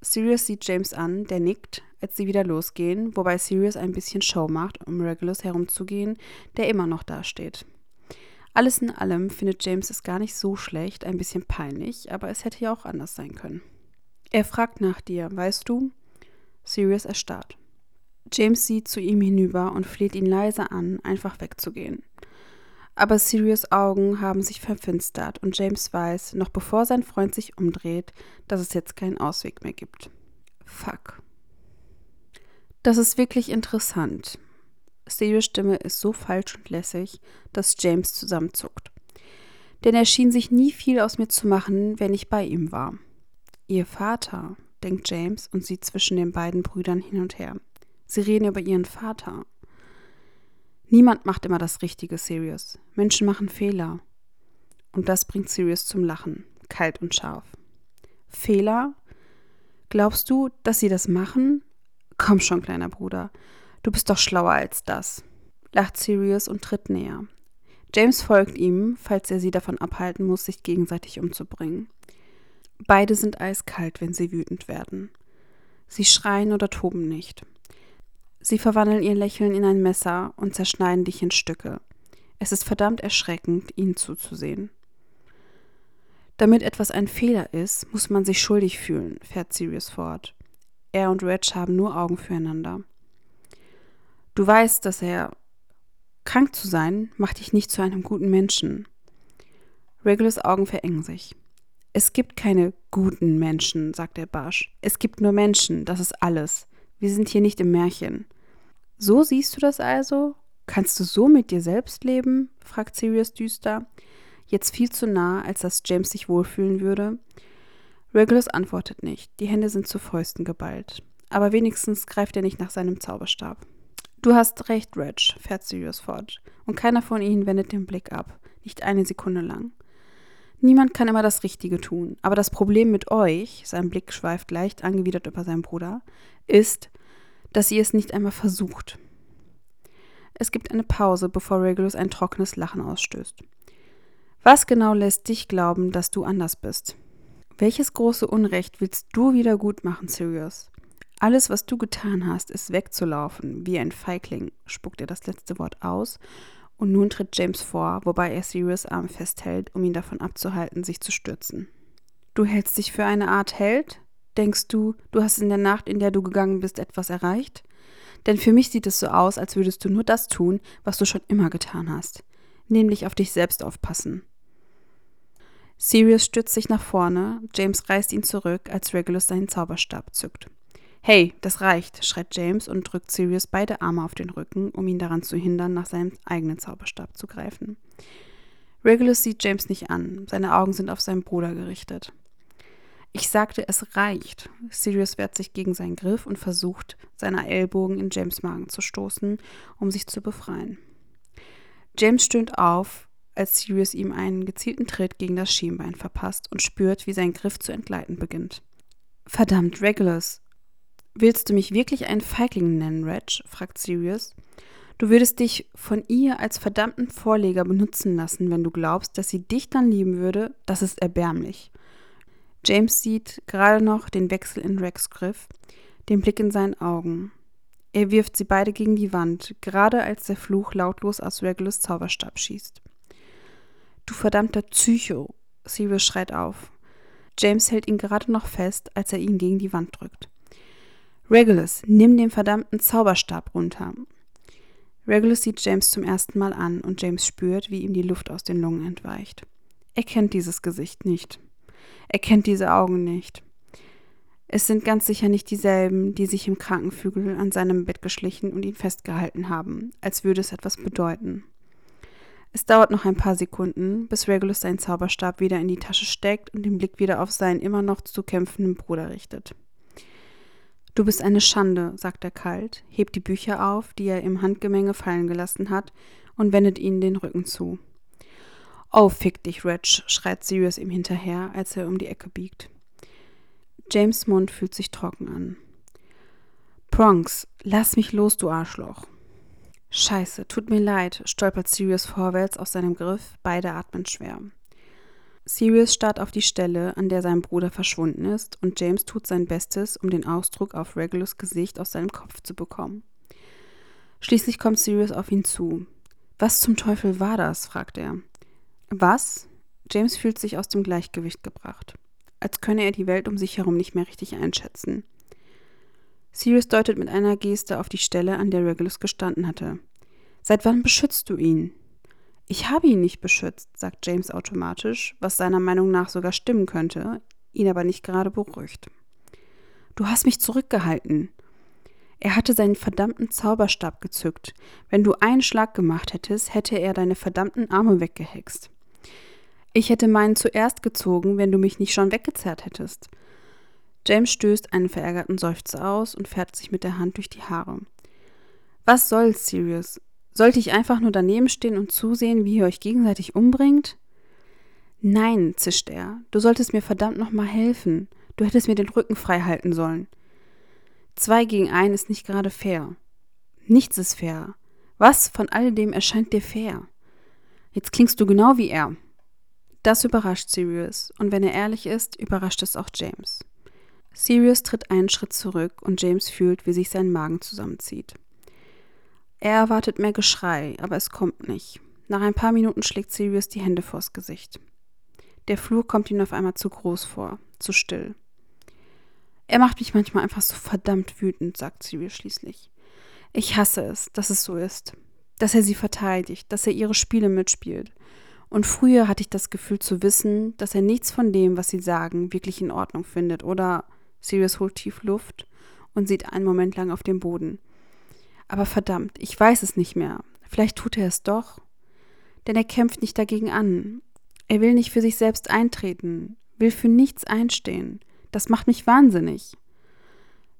Sirius sieht James an, der nickt, als sie wieder losgehen, wobei Sirius ein bisschen Show macht, um Regulus herumzugehen, der immer noch dasteht. Alles in allem findet James es gar nicht so schlecht, ein bisschen peinlich, aber es hätte ja auch anders sein können. Er fragt nach dir, weißt du? Sirius erstarrt. James sieht zu ihm hinüber und fleht ihn leise an, einfach wegzugehen. Aber Sirius Augen haben sich verfinstert und James weiß, noch bevor sein Freund sich umdreht, dass es jetzt keinen Ausweg mehr gibt. Fuck. Das ist wirklich interessant. Sirius Stimme ist so falsch und lässig, dass James zusammenzuckt. Denn er schien sich nie viel aus mir zu machen, wenn ich bei ihm war. Ihr Vater, denkt James und sieht zwischen den beiden Brüdern hin und her. Sie reden über ihren Vater. Niemand macht immer das Richtige, Sirius. Menschen machen Fehler. Und das bringt Sirius zum Lachen, kalt und scharf. Fehler? Glaubst du, dass sie das machen? Komm schon, kleiner Bruder. Du bist doch schlauer als das. Lacht Sirius und tritt näher. James folgt ihm, falls er sie davon abhalten muss, sich gegenseitig umzubringen. Beide sind eiskalt, wenn sie wütend werden. Sie schreien oder toben nicht. Sie verwandeln ihr Lächeln in ein Messer und zerschneiden dich in Stücke. Es ist verdammt erschreckend, ihnen zuzusehen. Damit etwas ein Fehler ist, muss man sich schuldig fühlen, fährt Sirius fort. Er und Reg haben nur Augen füreinander. Du weißt, dass er. Krank zu sein, macht dich nicht zu einem guten Menschen. Regulus Augen verengen sich. Es gibt keine guten Menschen, sagt er barsch. Es gibt nur Menschen, das ist alles. Wir sind hier nicht im Märchen. So siehst du das also? Kannst du so mit dir selbst leben? fragt Sirius düster. Jetzt viel zu nah, als dass James sich wohlfühlen würde. Regulus antwortet nicht, die Hände sind zu Fäusten geballt. Aber wenigstens greift er nicht nach seinem Zauberstab. Du hast recht, Reg, fährt Sirius fort, und keiner von ihnen wendet den Blick ab, nicht eine Sekunde lang. Niemand kann immer das Richtige tun, aber das Problem mit euch, sein Blick schweift leicht angewidert über seinen Bruder, ist, dass ihr es nicht einmal versucht. Es gibt eine Pause, bevor Regulus ein trockenes Lachen ausstößt. Was genau lässt dich glauben, dass du anders bist? Welches große Unrecht willst du wieder gut machen, Sirius? Alles, was du getan hast, ist wegzulaufen, wie ein Feigling, spuckt er das letzte Wort aus, und nun tritt James vor, wobei er Sirius Arm festhält, um ihn davon abzuhalten, sich zu stürzen. Du hältst dich für eine Art Held? Denkst du, du hast in der Nacht, in der du gegangen bist, etwas erreicht? Denn für mich sieht es so aus, als würdest du nur das tun, was du schon immer getan hast, nämlich auf dich selbst aufpassen. Sirius stützt sich nach vorne, James reißt ihn zurück, als Regulus seinen Zauberstab zückt. Hey, das reicht, schreit James und drückt Sirius beide Arme auf den Rücken, um ihn daran zu hindern, nach seinem eigenen Zauberstab zu greifen. Regulus sieht James nicht an, seine Augen sind auf seinen Bruder gerichtet. Ich sagte, es reicht. Sirius wehrt sich gegen seinen Griff und versucht, seine Ellbogen in James Magen zu stoßen, um sich zu befreien. James stöhnt auf, als Sirius ihm einen gezielten Tritt gegen das Schienbein verpasst und spürt, wie sein Griff zu entgleiten beginnt. Verdammt, Regulus. Willst du mich wirklich einen Feigling nennen, Reg? fragt Sirius. Du würdest dich von ihr als verdammten Vorleger benutzen lassen, wenn du glaubst, dass sie dich dann lieben würde. Das ist erbärmlich. James sieht gerade noch den Wechsel in Rex Griff, den Blick in seinen Augen. Er wirft sie beide gegen die Wand, gerade als der Fluch lautlos aus Regulus Zauberstab schießt. Du verdammter Psycho! Sirius schreit auf. James hält ihn gerade noch fest, als er ihn gegen die Wand drückt. Regulus, nimm den verdammten Zauberstab runter. Regulus sieht James zum ersten Mal an und James spürt, wie ihm die Luft aus den Lungen entweicht. Er kennt dieses Gesicht nicht. Er kennt diese Augen nicht. Es sind ganz sicher nicht dieselben, die sich im Krankenflügel an seinem Bett geschlichen und ihn festgehalten haben, als würde es etwas bedeuten. Es dauert noch ein paar Sekunden, bis Regulus seinen Zauberstab wieder in die Tasche steckt und den Blick wieder auf seinen immer noch zu kämpfenden Bruder richtet. Du bist eine Schande, sagt er kalt, hebt die Bücher auf, die er im Handgemenge fallen gelassen hat, und wendet ihnen den Rücken zu. Oh, fick dich, Reg, schreit Sirius ihm hinterher, als er um die Ecke biegt. James Mund fühlt sich trocken an. Prongs, lass mich los, du Arschloch. Scheiße, tut mir leid, stolpert Sirius vorwärts aus seinem Griff, beide atmen schwer. Sirius starrt auf die Stelle, an der sein Bruder verschwunden ist, und James tut sein Bestes, um den Ausdruck auf Regulus Gesicht aus seinem Kopf zu bekommen. Schließlich kommt Sirius auf ihn zu. Was zum Teufel war das? fragt er. Was? James fühlt sich aus dem Gleichgewicht gebracht, als könne er die Welt um sich herum nicht mehr richtig einschätzen. Sirius deutet mit einer Geste auf die Stelle, an der Regulus gestanden hatte. Seit wann beschützt du ihn? Ich habe ihn nicht beschützt, sagt James automatisch, was seiner Meinung nach sogar stimmen könnte, ihn aber nicht gerade beruhigt. Du hast mich zurückgehalten. Er hatte seinen verdammten Zauberstab gezückt. Wenn du einen Schlag gemacht hättest, hätte er deine verdammten Arme weggehext. Ich hätte meinen zuerst gezogen, wenn du mich nicht schon weggezerrt hättest. James stößt einen verärgerten Seufzer aus und fährt sich mit der Hand durch die Haare. Was soll's, Sirius? Sollte ich einfach nur daneben stehen und zusehen, wie ihr euch gegenseitig umbringt? Nein, zischt er. Du solltest mir verdammt nochmal helfen. Du hättest mir den Rücken frei halten sollen. Zwei gegen einen ist nicht gerade fair. Nichts ist fair. Was von alledem erscheint dir fair? Jetzt klingst du genau wie er. Das überrascht Sirius, und wenn er ehrlich ist, überrascht es auch James. Sirius tritt einen Schritt zurück und James fühlt, wie sich sein Magen zusammenzieht. Er erwartet mehr Geschrei, aber es kommt nicht. Nach ein paar Minuten schlägt Sirius die Hände vors Gesicht. Der Flur kommt ihm auf einmal zu groß vor, zu still. Er macht mich manchmal einfach so verdammt wütend, sagt Sirius schließlich. Ich hasse es, dass es so ist. Dass er sie verteidigt, dass er ihre Spiele mitspielt. Und früher hatte ich das Gefühl zu wissen, dass er nichts von dem, was sie sagen, wirklich in Ordnung findet. Oder Sirius holt tief Luft und sieht einen Moment lang auf den Boden. Aber verdammt, ich weiß es nicht mehr. Vielleicht tut er es doch. Denn er kämpft nicht dagegen an. Er will nicht für sich selbst eintreten, will für nichts einstehen. Das macht mich wahnsinnig.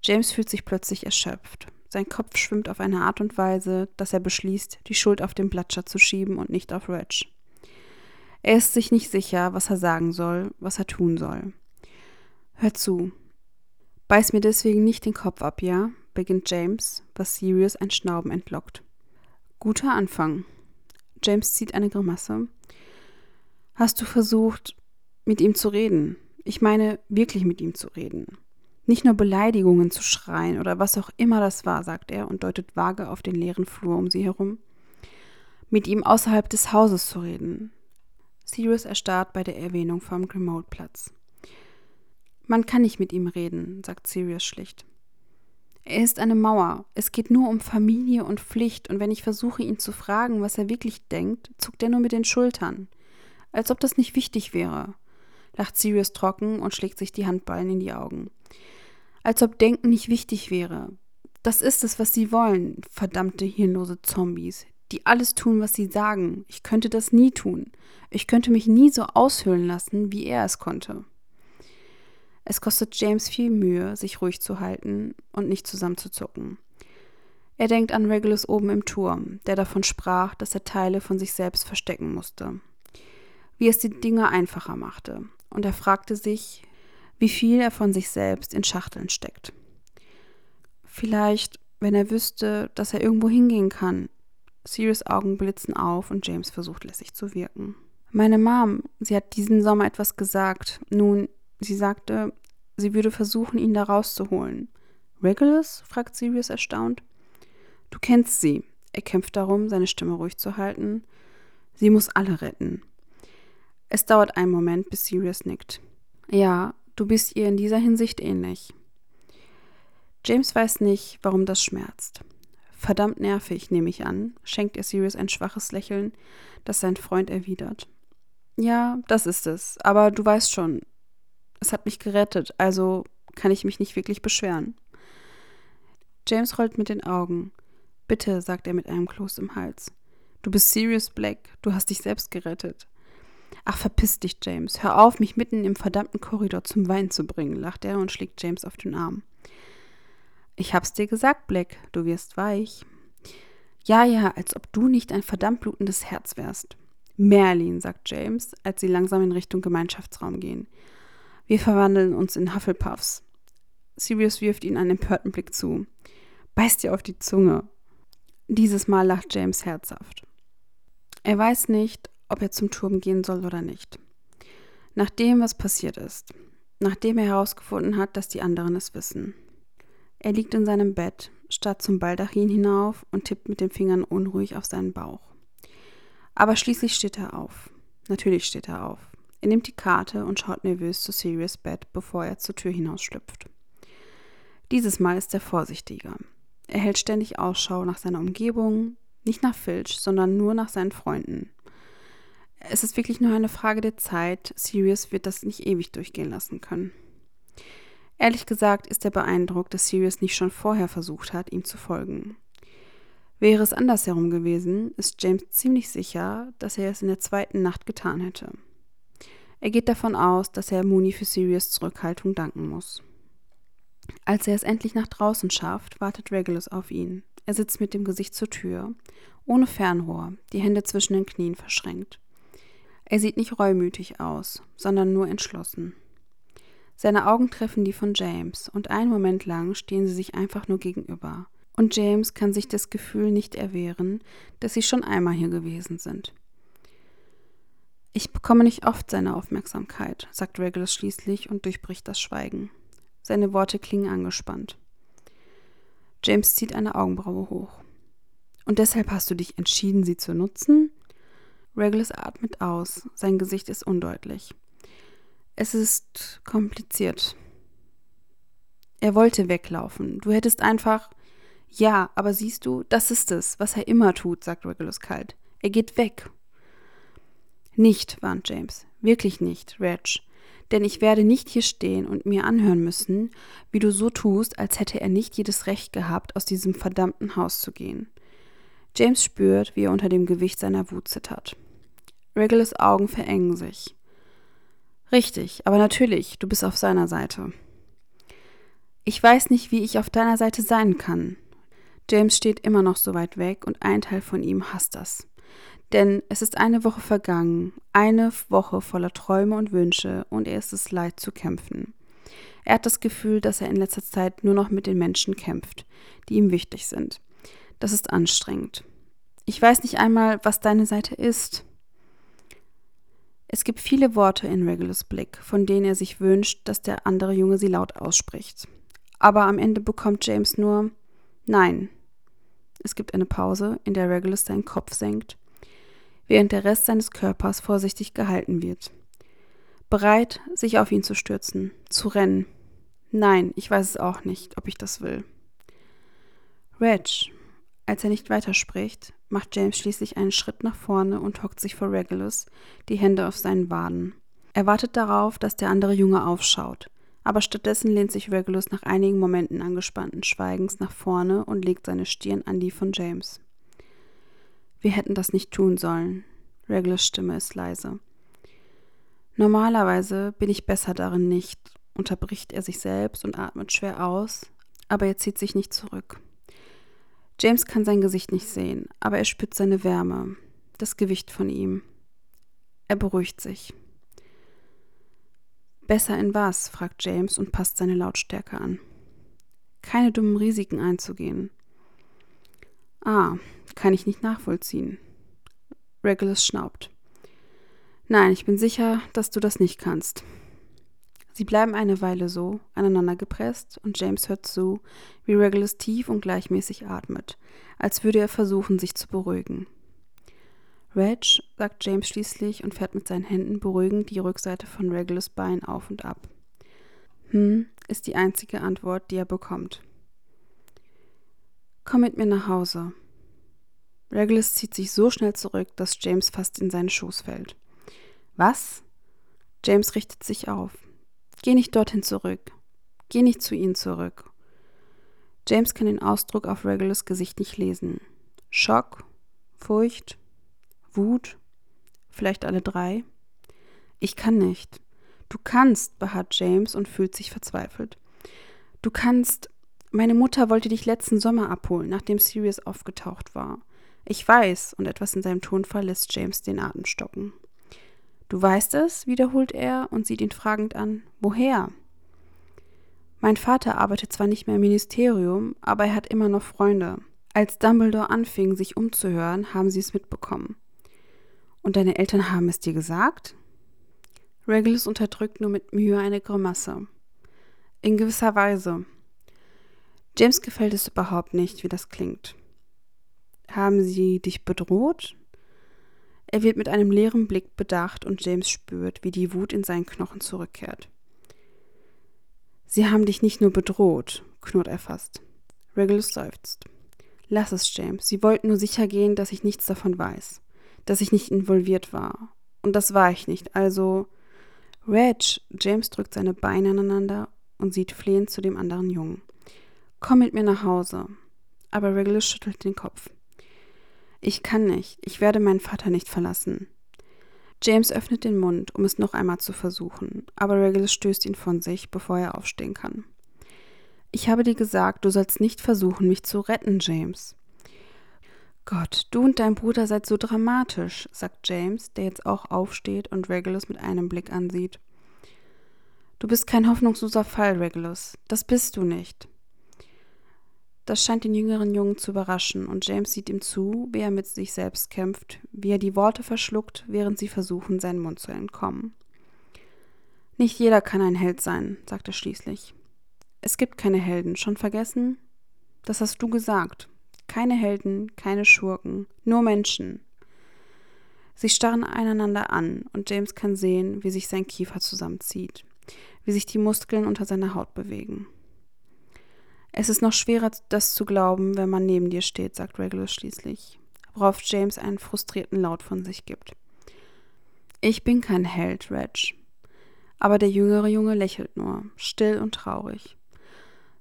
James fühlt sich plötzlich erschöpft. Sein Kopf schwimmt auf eine Art und Weise, dass er beschließt, die Schuld auf den Blatscher zu schieben und nicht auf Reg. Er ist sich nicht sicher, was er sagen soll, was er tun soll. Hör zu. Beiß mir deswegen nicht den Kopf ab, ja? beginnt James, was Sirius ein Schnauben entlockt. Guter Anfang. James zieht eine Grimasse. Hast du versucht, mit ihm zu reden? Ich meine, wirklich mit ihm zu reden. Nicht nur Beleidigungen zu schreien oder was auch immer das war, sagt er und deutet vage auf den leeren Flur um sie herum. Mit ihm außerhalb des Hauses zu reden, Sirius erstarrt bei der Erwähnung vom Grimmauld-Platz. Man kann nicht mit ihm reden, sagt Sirius schlicht. Er ist eine Mauer. Es geht nur um Familie und Pflicht, und wenn ich versuche, ihn zu fragen, was er wirklich denkt, zuckt er nur mit den Schultern. Als ob das nicht wichtig wäre, lacht Sirius trocken und schlägt sich die Handballen in die Augen. Als ob Denken nicht wichtig wäre. Das ist es, was sie wollen, verdammte hirnlose Zombies, die alles tun, was sie sagen. Ich könnte das nie tun. Ich könnte mich nie so aushöhlen lassen, wie er es konnte. Es kostet James viel Mühe, sich ruhig zu halten und nicht zusammenzuzucken. Er denkt an Regulus oben im Turm, der davon sprach, dass er Teile von sich selbst verstecken musste. Wie es die Dinge einfacher machte. Und er fragte sich, wie viel er von sich selbst in Schachteln steckt. Vielleicht, wenn er wüsste, dass er irgendwo hingehen kann. Sirius Augen blitzen auf und James versucht lässig zu wirken. Meine Mom, sie hat diesen Sommer etwas gesagt. Nun, sie sagte, sie würde versuchen, ihn da rauszuholen. Regulus? fragt Sirius erstaunt. Du kennst sie. Er kämpft darum, seine Stimme ruhig zu halten. Sie muss alle retten. Es dauert einen Moment, bis Sirius nickt. Ja, du bist ihr in dieser Hinsicht ähnlich. James weiß nicht, warum das schmerzt. Verdammt nervig, nehme ich an, schenkt er Sirius ein schwaches Lächeln, das sein Freund erwidert. Ja, das ist es, aber du weißt schon, es hat mich gerettet, also kann ich mich nicht wirklich beschweren. James rollt mit den Augen. Bitte, sagt er mit einem Kloß im Hals. Du bist Sirius Black, du hast dich selbst gerettet. Ach, verpiss dich, James. Hör auf, mich mitten im verdammten Korridor zum Wein zu bringen, lacht er und schlägt James auf den Arm. Ich hab's dir gesagt, Black, du wirst weich. Ja, ja, als ob du nicht ein verdammt blutendes Herz wärst. Merlin, sagt James, als sie langsam in Richtung Gemeinschaftsraum gehen. Wir verwandeln uns in Hufflepuffs. Sirius wirft ihnen einen empörten Blick zu. Beiß dir auf die Zunge. Dieses Mal lacht James herzhaft. Er weiß nicht, ob er zum Turm gehen soll oder nicht. Nach dem, was passiert ist. Nachdem er herausgefunden hat, dass die anderen es wissen. Er liegt in seinem Bett, starrt zum Baldachin hinauf und tippt mit den Fingern unruhig auf seinen Bauch. Aber schließlich steht er auf. Natürlich steht er auf. Er nimmt die Karte und schaut nervös zu Sirius Bett, bevor er zur Tür hinausschlüpft. Dieses Mal ist er vorsichtiger. Er hält ständig Ausschau nach seiner Umgebung, nicht nach Filch, sondern nur nach seinen Freunden. Es ist wirklich nur eine Frage der Zeit. Sirius wird das nicht ewig durchgehen lassen können. Ehrlich gesagt ist er beeindruckt, dass Sirius nicht schon vorher versucht hat, ihm zu folgen. Wäre es andersherum gewesen, ist James ziemlich sicher, dass er es in der zweiten Nacht getan hätte. Er geht davon aus, dass er Mooney für Sirius Zurückhaltung danken muss. Als er es endlich nach draußen schafft, wartet Regulus auf ihn. Er sitzt mit dem Gesicht zur Tür, ohne Fernrohr, die Hände zwischen den Knien verschränkt. Er sieht nicht reumütig aus, sondern nur entschlossen. Seine Augen treffen die von James, und einen Moment lang stehen sie sich einfach nur gegenüber. Und James kann sich das Gefühl nicht erwehren, dass sie schon einmal hier gewesen sind. Ich bekomme nicht oft seine Aufmerksamkeit, sagt Regulus schließlich und durchbricht das Schweigen. Seine Worte klingen angespannt. James zieht eine Augenbraue hoch. Und deshalb hast du dich entschieden, sie zu nutzen? Regulus atmet aus. Sein Gesicht ist undeutlich. Es ist kompliziert. Er wollte weglaufen. Du hättest einfach. Ja, aber siehst du, das ist es, was er immer tut, sagt Regulus kalt. Er geht weg. Nicht, warnt James. Wirklich nicht, Reg. Denn ich werde nicht hier stehen und mir anhören müssen, wie du so tust, als hätte er nicht jedes Recht gehabt, aus diesem verdammten Haus zu gehen. James spürt, wie er unter dem Gewicht seiner Wut zittert. Regulus Augen verengen sich. Richtig, aber natürlich, du bist auf seiner Seite. Ich weiß nicht, wie ich auf deiner Seite sein kann. James steht immer noch so weit weg und ein Teil von ihm hasst das. Denn es ist eine Woche vergangen, eine Woche voller Träume und Wünsche und er ist es leid zu kämpfen. Er hat das Gefühl, dass er in letzter Zeit nur noch mit den Menschen kämpft, die ihm wichtig sind. Das ist anstrengend. Ich weiß nicht einmal, was deine Seite ist. Es gibt viele Worte in Regulus Blick, von denen er sich wünscht, dass der andere Junge sie laut ausspricht. Aber am Ende bekommt James nur Nein. Es gibt eine Pause, in der Regulus seinen Kopf senkt, während der Rest seines Körpers vorsichtig gehalten wird. Bereit, sich auf ihn zu stürzen, zu rennen. Nein, ich weiß es auch nicht, ob ich das will. Reg, als er nicht weiterspricht, macht James schließlich einen Schritt nach vorne und hockt sich vor Regulus, die Hände auf seinen Waden. Er wartet darauf, dass der andere Junge aufschaut. aber stattdessen lehnt sich Regulus nach einigen Momenten angespannten Schweigens nach vorne und legt seine Stirn an die von James. Wir hätten das nicht tun sollen. Regulus Stimme ist leise. Normalerweise bin ich besser darin nicht, unterbricht er sich selbst und atmet schwer aus, aber er zieht sich nicht zurück. James kann sein Gesicht nicht sehen, aber er spürt seine Wärme, das Gewicht von ihm. Er beruhigt sich. Besser in was? fragt James und passt seine Lautstärke an. Keine dummen Risiken einzugehen. Ah, kann ich nicht nachvollziehen. Regulus schnaubt. Nein, ich bin sicher, dass du das nicht kannst. Sie bleiben eine Weile so, aneinander gepresst, und James hört zu, wie Regulus tief und gleichmäßig atmet, als würde er versuchen, sich zu beruhigen. Reg, sagt James schließlich und fährt mit seinen Händen beruhigend die Rückseite von Regulus Bein auf und ab. Hm, ist die einzige Antwort, die er bekommt. Komm mit mir nach Hause. Regulus zieht sich so schnell zurück, dass James fast in seinen Schoß fällt. Was? James richtet sich auf. Geh nicht dorthin zurück. Geh nicht zu ihnen zurück. James kann den Ausdruck auf Regulus Gesicht nicht lesen. Schock, Furcht, Wut, vielleicht alle drei. Ich kann nicht. Du kannst, beharrt James und fühlt sich verzweifelt. Du kannst. Meine Mutter wollte dich letzten Sommer abholen, nachdem Sirius aufgetaucht war. Ich weiß, und etwas in seinem Tonfall lässt James den Atem stocken. Du weißt es, wiederholt er und sieht ihn fragend an. Woher? Mein Vater arbeitet zwar nicht mehr im Ministerium, aber er hat immer noch Freunde. Als Dumbledore anfing, sich umzuhören, haben sie es mitbekommen. Und deine Eltern haben es dir gesagt? Regulus unterdrückt nur mit Mühe eine Grimasse. In gewisser Weise. James gefällt es überhaupt nicht, wie das klingt. Haben sie dich bedroht? Er wird mit einem leeren Blick bedacht und James spürt, wie die Wut in seinen Knochen zurückkehrt. Sie haben dich nicht nur bedroht, knurrt er fast. Regulus seufzt. Lass es, James. Sie wollten nur sicher gehen, dass ich nichts davon weiß. Dass ich nicht involviert war. Und das war ich nicht. Also. Reg, James drückt seine Beine aneinander und sieht flehend zu dem anderen Jungen. Komm mit mir nach Hause. Aber Regulus schüttelt den Kopf. Ich kann nicht, ich werde meinen Vater nicht verlassen. James öffnet den Mund, um es noch einmal zu versuchen, aber Regulus stößt ihn von sich, bevor er aufstehen kann. Ich habe dir gesagt, du sollst nicht versuchen, mich zu retten, James. Gott, du und dein Bruder seid so dramatisch, sagt James, der jetzt auch aufsteht und Regulus mit einem Blick ansieht. Du bist kein hoffnungsloser Fall, Regulus. Das bist du nicht. Das scheint den jüngeren Jungen zu überraschen, und James sieht ihm zu, wie er mit sich selbst kämpft, wie er die Worte verschluckt, während sie versuchen, seinen Mund zu entkommen. Nicht jeder kann ein Held sein, sagt er schließlich. Es gibt keine Helden, schon vergessen? Das hast du gesagt. Keine Helden, keine Schurken, nur Menschen. Sie starren einander an, und James kann sehen, wie sich sein Kiefer zusammenzieht, wie sich die Muskeln unter seiner Haut bewegen. Es ist noch schwerer, das zu glauben, wenn man neben dir steht, sagt Regulus schließlich, worauf James einen frustrierten Laut von sich gibt. Ich bin kein Held, Reg. Aber der jüngere Junge lächelt nur, still und traurig.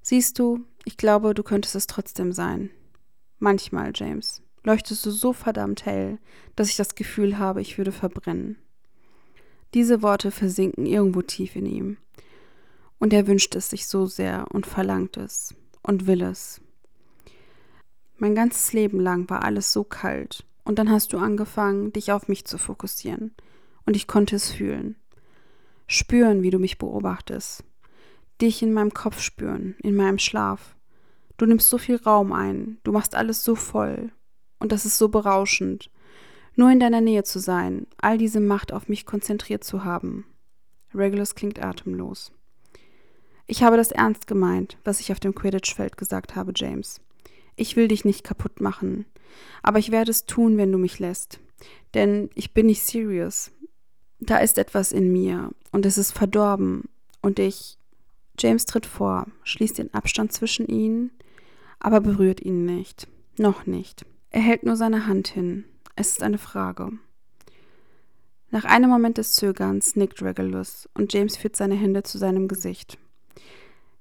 Siehst du, ich glaube, du könntest es trotzdem sein. Manchmal, James, leuchtest du so verdammt hell, dass ich das Gefühl habe, ich würde verbrennen. Diese Worte versinken irgendwo tief in ihm. Und er wünscht es sich so sehr und verlangt es und will es. Mein ganzes Leben lang war alles so kalt, und dann hast du angefangen, dich auf mich zu fokussieren, und ich konnte es fühlen. Spüren, wie du mich beobachtest. Dich in meinem Kopf spüren, in meinem Schlaf. Du nimmst so viel Raum ein, du machst alles so voll, und das ist so berauschend. Nur in deiner Nähe zu sein, all diese Macht auf mich konzentriert zu haben. Regulus klingt atemlos. Ich habe das ernst gemeint, was ich auf dem Quidditch-Feld gesagt habe, James. Ich will dich nicht kaputt machen, aber ich werde es tun, wenn du mich lässt. Denn ich bin nicht serious. Da ist etwas in mir und es ist verdorben und ich. James tritt vor, schließt den Abstand zwischen ihnen, aber berührt ihn nicht. Noch nicht. Er hält nur seine Hand hin. Es ist eine Frage. Nach einem Moment des Zögerns nickt Regulus und James führt seine Hände zu seinem Gesicht.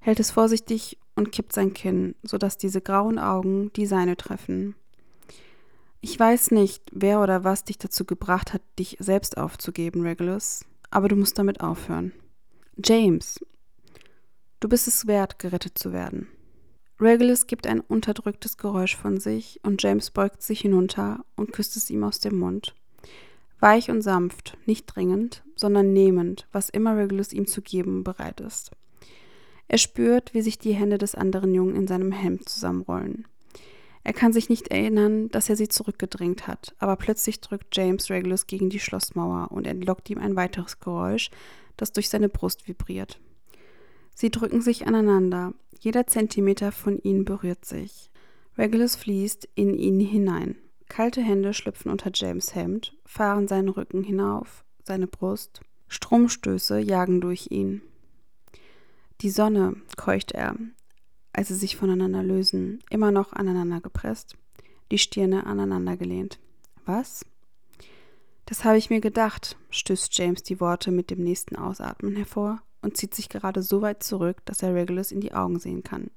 Hält es vorsichtig und kippt sein Kinn, sodass diese grauen Augen die seine treffen. Ich weiß nicht, wer oder was dich dazu gebracht hat, dich selbst aufzugeben, Regulus, aber du musst damit aufhören. James, du bist es wert, gerettet zu werden. Regulus gibt ein unterdrücktes Geräusch von sich und James beugt sich hinunter und küsst es ihm aus dem Mund. Weich und sanft, nicht dringend, sondern nehmend, was immer Regulus ihm zu geben bereit ist. Er spürt, wie sich die Hände des anderen Jungen in seinem Hemd zusammenrollen. Er kann sich nicht erinnern, dass er sie zurückgedrängt hat, aber plötzlich drückt James Regulus gegen die Schlossmauer und entlockt ihm ein weiteres Geräusch, das durch seine Brust vibriert. Sie drücken sich aneinander, jeder Zentimeter von ihnen berührt sich. Regulus fließt in ihn hinein. Kalte Hände schlüpfen unter James Hemd, fahren seinen Rücken hinauf, seine Brust. Stromstöße jagen durch ihn. Die Sonne, keucht er, als sie sich voneinander lösen, immer noch aneinander gepresst, die Stirne aneinander gelehnt. Was? Das habe ich mir gedacht, stößt James die Worte mit dem nächsten Ausatmen hervor und zieht sich gerade so weit zurück, dass er Regulus in die Augen sehen kann.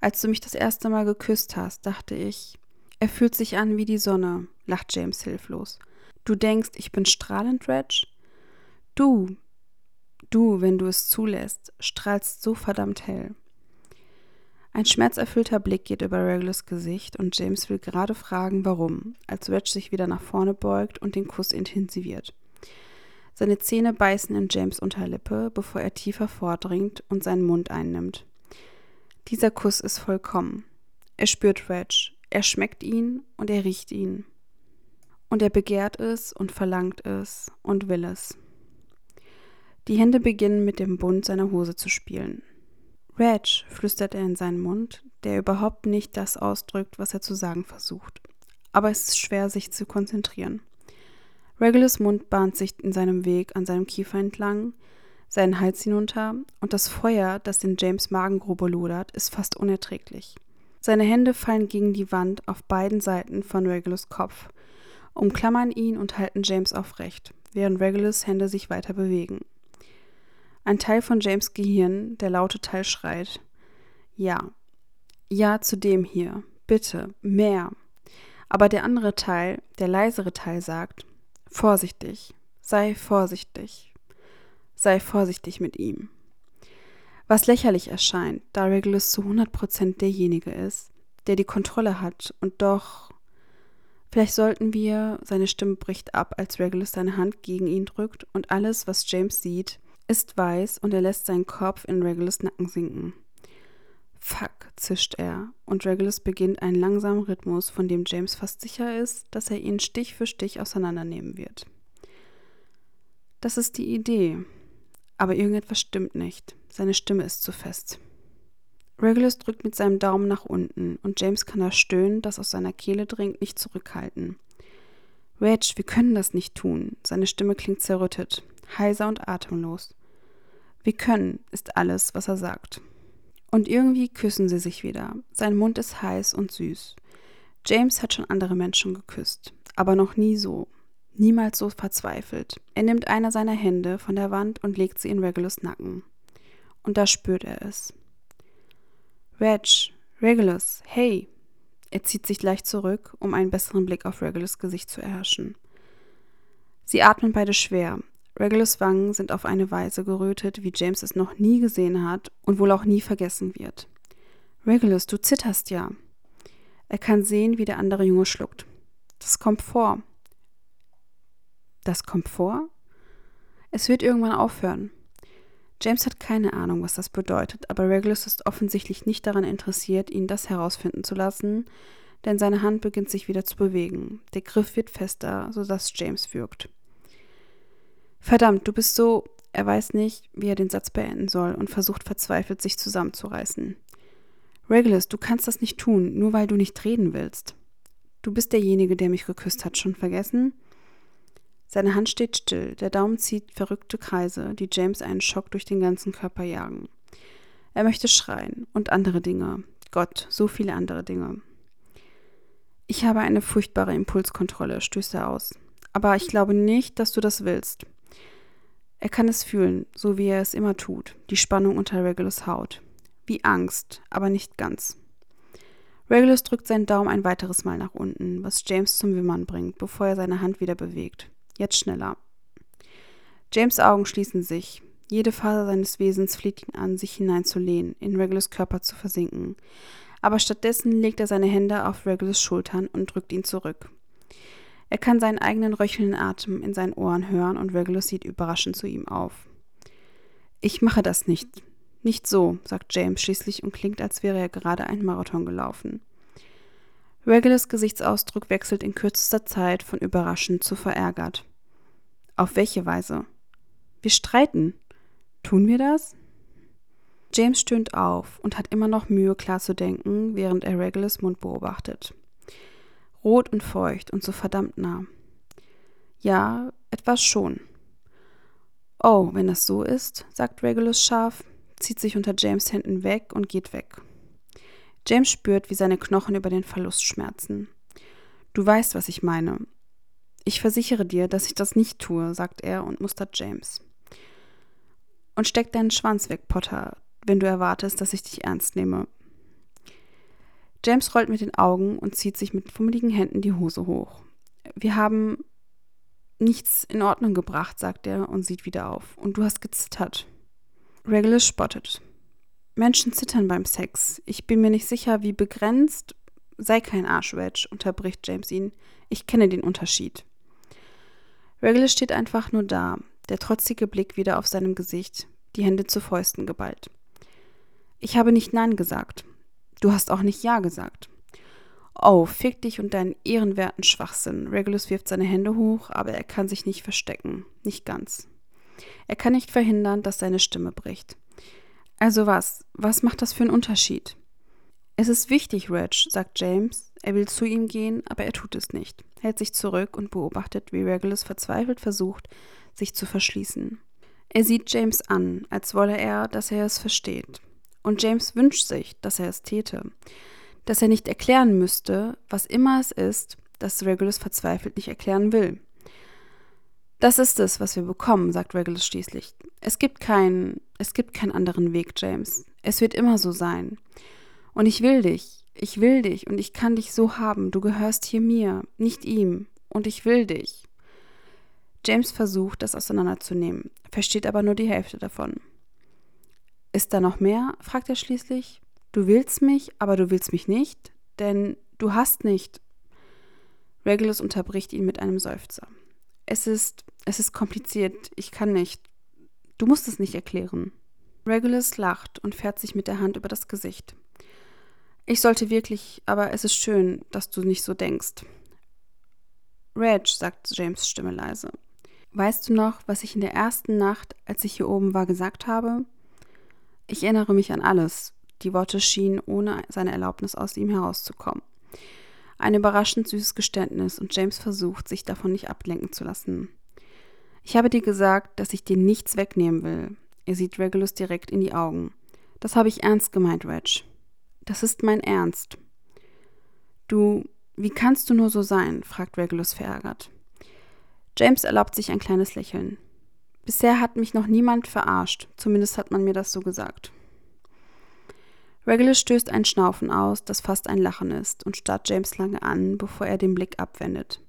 Als du mich das erste Mal geküsst hast, dachte ich, er fühlt sich an wie die Sonne, lacht James hilflos. Du denkst, ich bin strahlend, Reg? Du, du, wenn du es zulässt, strahlst so verdammt hell. Ein schmerzerfüllter Blick geht über Regulus Gesicht und James will gerade fragen, warum, als Reg sich wieder nach vorne beugt und den Kuss intensiviert. Seine Zähne beißen in James Unterlippe, bevor er tiefer vordringt und seinen Mund einnimmt. Dieser Kuss ist vollkommen. Er spürt Reg, er schmeckt ihn und er riecht ihn. Und er begehrt es und verlangt es und will es. Die Hände beginnen mit dem Bund seiner Hose zu spielen. Reg, flüstert er in seinen Mund, der überhaupt nicht das ausdrückt, was er zu sagen versucht. Aber es ist schwer, sich zu konzentrieren. Regulus Mund bahnt sich in seinem Weg an seinem Kiefer entlang, seinen Hals hinunter, und das Feuer, das in James Magengrube lodert, ist fast unerträglich. Seine Hände fallen gegen die Wand auf beiden Seiten von Regulus Kopf, umklammern ihn und halten James aufrecht, während Regulus Hände sich weiter bewegen. Ein Teil von James Gehirn, der laute Teil schreit. Ja. Ja zu dem hier. Bitte. Mehr. Aber der andere Teil, der leisere Teil sagt, vorsichtig. Sei vorsichtig. Sei vorsichtig mit ihm. Was lächerlich erscheint, da Regulus zu 100% derjenige ist, der die Kontrolle hat und doch Vielleicht sollten wir, seine Stimme bricht ab, als Regulus seine Hand gegen ihn drückt und alles, was James sieht, ist weiß und er lässt seinen Kopf in Regulus Nacken sinken. Fuck, zischt er, und Regulus beginnt einen langsamen Rhythmus, von dem James fast sicher ist, dass er ihn Stich für Stich auseinandernehmen wird. Das ist die Idee, aber irgendetwas stimmt nicht. Seine Stimme ist zu fest. Regulus drückt mit seinem Daumen nach unten und James kann das Stöhnen, das aus seiner Kehle dringt, nicht zurückhalten. Reg, wir können das nicht tun. Seine Stimme klingt zerrüttet, heiser und atemlos. Wir können, ist alles, was er sagt. Und irgendwie küssen sie sich wieder. Sein Mund ist heiß und süß. James hat schon andere Menschen geküsst, aber noch nie so. Niemals so verzweifelt. Er nimmt eine seiner Hände von der Wand und legt sie in Regulus Nacken. Und da spürt er es. Reg, Regulus, hey! Er zieht sich leicht zurück, um einen besseren Blick auf Regulus Gesicht zu erhaschen. Sie atmen beide schwer, Regulus Wangen sind auf eine Weise gerötet, wie James es noch nie gesehen hat und wohl auch nie vergessen wird. Regulus, du zitterst ja. Er kann sehen, wie der andere Junge schluckt. Das kommt vor. Das kommt vor? Es wird irgendwann aufhören. James hat keine Ahnung, was das bedeutet, aber Regulus ist offensichtlich nicht daran interessiert, ihn das herausfinden zu lassen, denn seine Hand beginnt sich wieder zu bewegen. Der Griff wird fester, sodass James wirkt. Verdammt, du bist so. Er weiß nicht, wie er den Satz beenden soll und versucht verzweifelt, sich zusammenzureißen. Regulus, du kannst das nicht tun, nur weil du nicht reden willst. Du bist derjenige, der mich geküsst hat, schon vergessen? Seine Hand steht still, der Daumen zieht verrückte Kreise, die James einen Schock durch den ganzen Körper jagen. Er möchte schreien und andere Dinge. Gott, so viele andere Dinge. Ich habe eine furchtbare Impulskontrolle, stößt er aus. Aber ich glaube nicht, dass du das willst. Er kann es fühlen, so wie er es immer tut, die Spannung unter Regulus Haut. Wie Angst, aber nicht ganz. Regulus drückt seinen Daumen ein weiteres Mal nach unten, was James zum Wimmern bringt, bevor er seine Hand wieder bewegt. Jetzt schneller. James Augen schließen sich. Jede Faser seines Wesens fleht ihn an, sich hineinzulehnen, in Regulus Körper zu versinken. Aber stattdessen legt er seine Hände auf Regulus Schultern und drückt ihn zurück. Er kann seinen eigenen röchelnden Atem in seinen Ohren hören und Regulus sieht überraschend zu ihm auf. Ich mache das nicht. Nicht so, sagt James schließlich und klingt, als wäre er gerade einen Marathon gelaufen. Regulus Gesichtsausdruck wechselt in kürzester Zeit von überraschend zu verärgert. Auf welche Weise? Wir streiten. Tun wir das? James stöhnt auf und hat immer noch Mühe, klar zu denken, während er Regulus Mund beobachtet rot und feucht und so verdammt nah. Ja, etwas schon. Oh, wenn das so ist, sagt Regulus scharf, zieht sich unter James Händen weg und geht weg. James spürt, wie seine Knochen über den Verlust schmerzen. Du weißt, was ich meine. Ich versichere dir, dass ich das nicht tue, sagt er und mustert James. Und steck deinen Schwanz weg, Potter, wenn du erwartest, dass ich dich ernst nehme. James rollt mit den Augen und zieht sich mit fummeligen Händen die Hose hoch. Wir haben nichts in Ordnung gebracht, sagt er und sieht wieder auf. Und du hast gezittert. Regulus spottet. Menschen zittern beim Sex. Ich bin mir nicht sicher, wie begrenzt. Sei kein Arschwedge, unterbricht James ihn. Ich kenne den Unterschied. Regulus steht einfach nur da, der trotzige Blick wieder auf seinem Gesicht, die Hände zu Fäusten geballt. Ich habe nicht Nein gesagt. Du hast auch nicht Ja gesagt. Oh, fick dich und deinen ehrenwerten Schwachsinn. Regulus wirft seine Hände hoch, aber er kann sich nicht verstecken. Nicht ganz. Er kann nicht verhindern, dass seine Stimme bricht. Also was? Was macht das für einen Unterschied? Es ist wichtig, Reg, sagt James. Er will zu ihm gehen, aber er tut es nicht, hält sich zurück und beobachtet, wie Regulus verzweifelt versucht, sich zu verschließen. Er sieht James an, als wolle er, dass er es versteht. Und James wünscht sich, dass er es täte. Dass er nicht erklären müsste, was immer es ist, das Regulus verzweifelt nicht erklären will. Das ist es, was wir bekommen, sagt Regulus schließlich. Es gibt keinen, es gibt keinen anderen Weg, James. Es wird immer so sein. Und ich will dich, ich will dich und ich kann dich so haben. Du gehörst hier mir, nicht ihm. Und ich will dich. James versucht, das auseinanderzunehmen, versteht aber nur die Hälfte davon. Ist da noch mehr? fragt er schließlich. Du willst mich, aber du willst mich nicht, denn du hast nicht. Regulus unterbricht ihn mit einem Seufzer. Es ist, es ist kompliziert, ich kann nicht. Du musst es nicht erklären. Regulus lacht und fährt sich mit der Hand über das Gesicht. Ich sollte wirklich, aber es ist schön, dass du nicht so denkst. Reg, sagt James Stimme leise. Weißt du noch, was ich in der ersten Nacht, als ich hier oben war, gesagt habe? Ich erinnere mich an alles. Die Worte schienen ohne seine Erlaubnis aus ihm herauszukommen. Ein überraschend süßes Geständnis und James versucht, sich davon nicht ablenken zu lassen. Ich habe dir gesagt, dass ich dir nichts wegnehmen will. Er sieht Regulus direkt in die Augen. Das habe ich ernst gemeint, Reg. Das ist mein Ernst. Du, wie kannst du nur so sein? fragt Regulus verärgert. James erlaubt sich ein kleines Lächeln. Bisher hat mich noch niemand verarscht, zumindest hat man mir das so gesagt. Regulus stößt ein Schnaufen aus, das fast ein Lachen ist, und starrt James lange an, bevor er den Blick abwendet.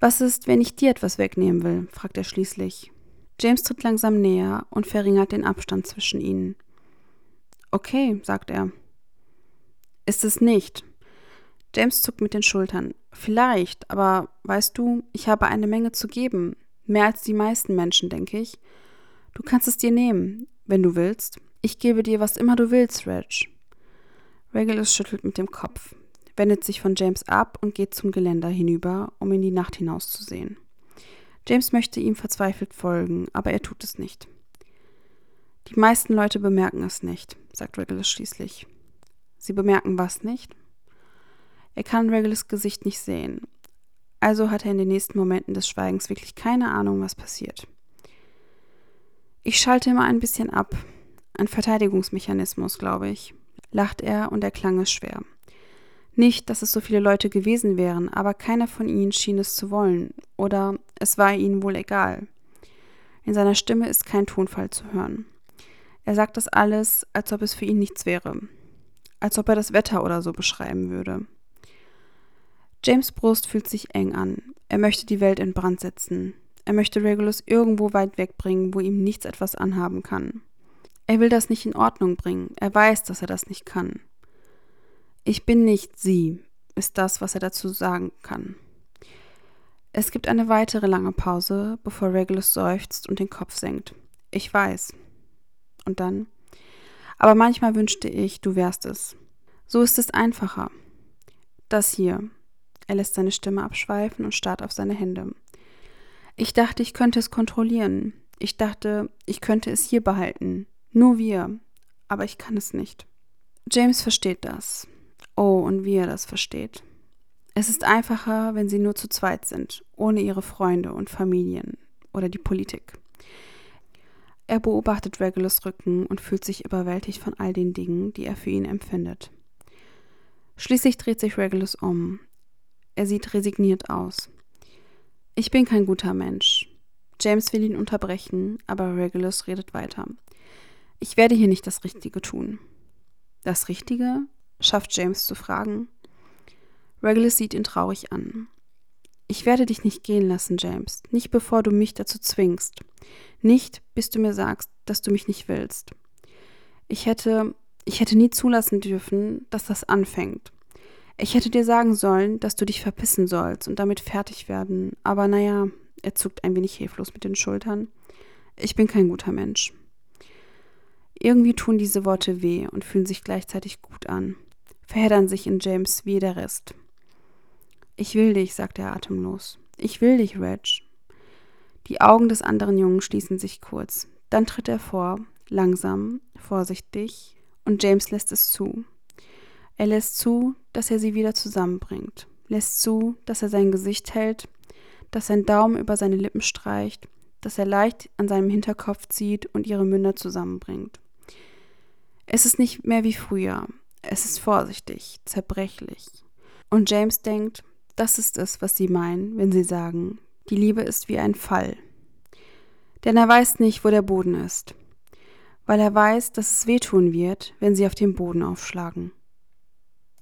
Was ist, wenn ich dir etwas wegnehmen will? fragt er schließlich. James tritt langsam näher und verringert den Abstand zwischen ihnen. Okay, sagt er. Ist es nicht. James zuckt mit den Schultern. Vielleicht, aber weißt du, ich habe eine Menge zu geben. Mehr als die meisten Menschen, denke ich. Du kannst es dir nehmen, wenn du willst. Ich gebe dir, was immer du willst, Reg. Regulus schüttelt mit dem Kopf, wendet sich von James ab und geht zum Geländer hinüber, um in die Nacht hinauszusehen. James möchte ihm verzweifelt folgen, aber er tut es nicht. Die meisten Leute bemerken es nicht, sagt Regulus schließlich. Sie bemerken was nicht? Er kann Regulus Gesicht nicht sehen, also hat er in den nächsten Momenten des Schweigens wirklich keine Ahnung, was passiert. Ich schalte immer ein bisschen ab. Ein Verteidigungsmechanismus, glaube ich, lacht er und er klang es schwer. Nicht, dass es so viele Leute gewesen wären, aber keiner von ihnen schien es zu wollen, oder es war ihnen wohl egal. In seiner Stimme ist kein Tonfall zu hören. Er sagt das alles, als ob es für ihn nichts wäre. Als ob er das Wetter oder so beschreiben würde. James Brust fühlt sich eng an. Er möchte die Welt in Brand setzen. Er möchte Regulus irgendwo weit wegbringen, wo ihm nichts etwas anhaben kann. Er will das nicht in Ordnung bringen. Er weiß, dass er das nicht kann. Ich bin nicht sie, ist das, was er dazu sagen kann. Es gibt eine weitere lange Pause, bevor Regulus seufzt und den Kopf senkt. Ich weiß. Und dann? Aber manchmal wünschte ich, du wärst es. So ist es einfacher. Das hier. Er lässt seine Stimme abschweifen und starrt auf seine Hände. Ich dachte, ich könnte es kontrollieren. Ich dachte, ich könnte es hier behalten. Nur wir. Aber ich kann es nicht. James versteht das. Oh, und wie er das versteht. Es ist einfacher, wenn sie nur zu zweit sind, ohne ihre Freunde und Familien oder die Politik. Er beobachtet Regulus Rücken und fühlt sich überwältigt von all den Dingen, die er für ihn empfindet. Schließlich dreht sich Regulus um. Er sieht resigniert aus. Ich bin kein guter Mensch. James will ihn unterbrechen, aber Regulus redet weiter. Ich werde hier nicht das Richtige tun. Das Richtige? schafft James zu fragen. Regulus sieht ihn traurig an. Ich werde dich nicht gehen lassen, James, nicht bevor du mich dazu zwingst. Nicht, bis du mir sagst, dass du mich nicht willst. Ich hätte, ich hätte nie zulassen dürfen, dass das anfängt. Ich hätte dir sagen sollen, dass du dich verpissen sollst und damit fertig werden, aber naja, er zuckt ein wenig hilflos mit den Schultern. Ich bin kein guter Mensch. Irgendwie tun diese Worte weh und fühlen sich gleichzeitig gut an verheddern sich in James wie der Rest. Ich will dich, sagt er atemlos. Ich will dich, Reg. Die Augen des anderen Jungen schließen sich kurz. Dann tritt er vor, langsam, vorsichtig, und James lässt es zu. Er lässt zu, dass er sie wieder zusammenbringt, lässt zu, dass er sein Gesicht hält, dass sein Daumen über seine Lippen streicht, dass er leicht an seinem Hinterkopf zieht und ihre Münder zusammenbringt. Es ist nicht mehr wie früher, es ist vorsichtig, zerbrechlich. Und James denkt, das ist es, was sie meinen, wenn sie sagen, die Liebe ist wie ein Fall. Denn er weiß nicht, wo der Boden ist, weil er weiß, dass es wehtun wird, wenn sie auf den Boden aufschlagen.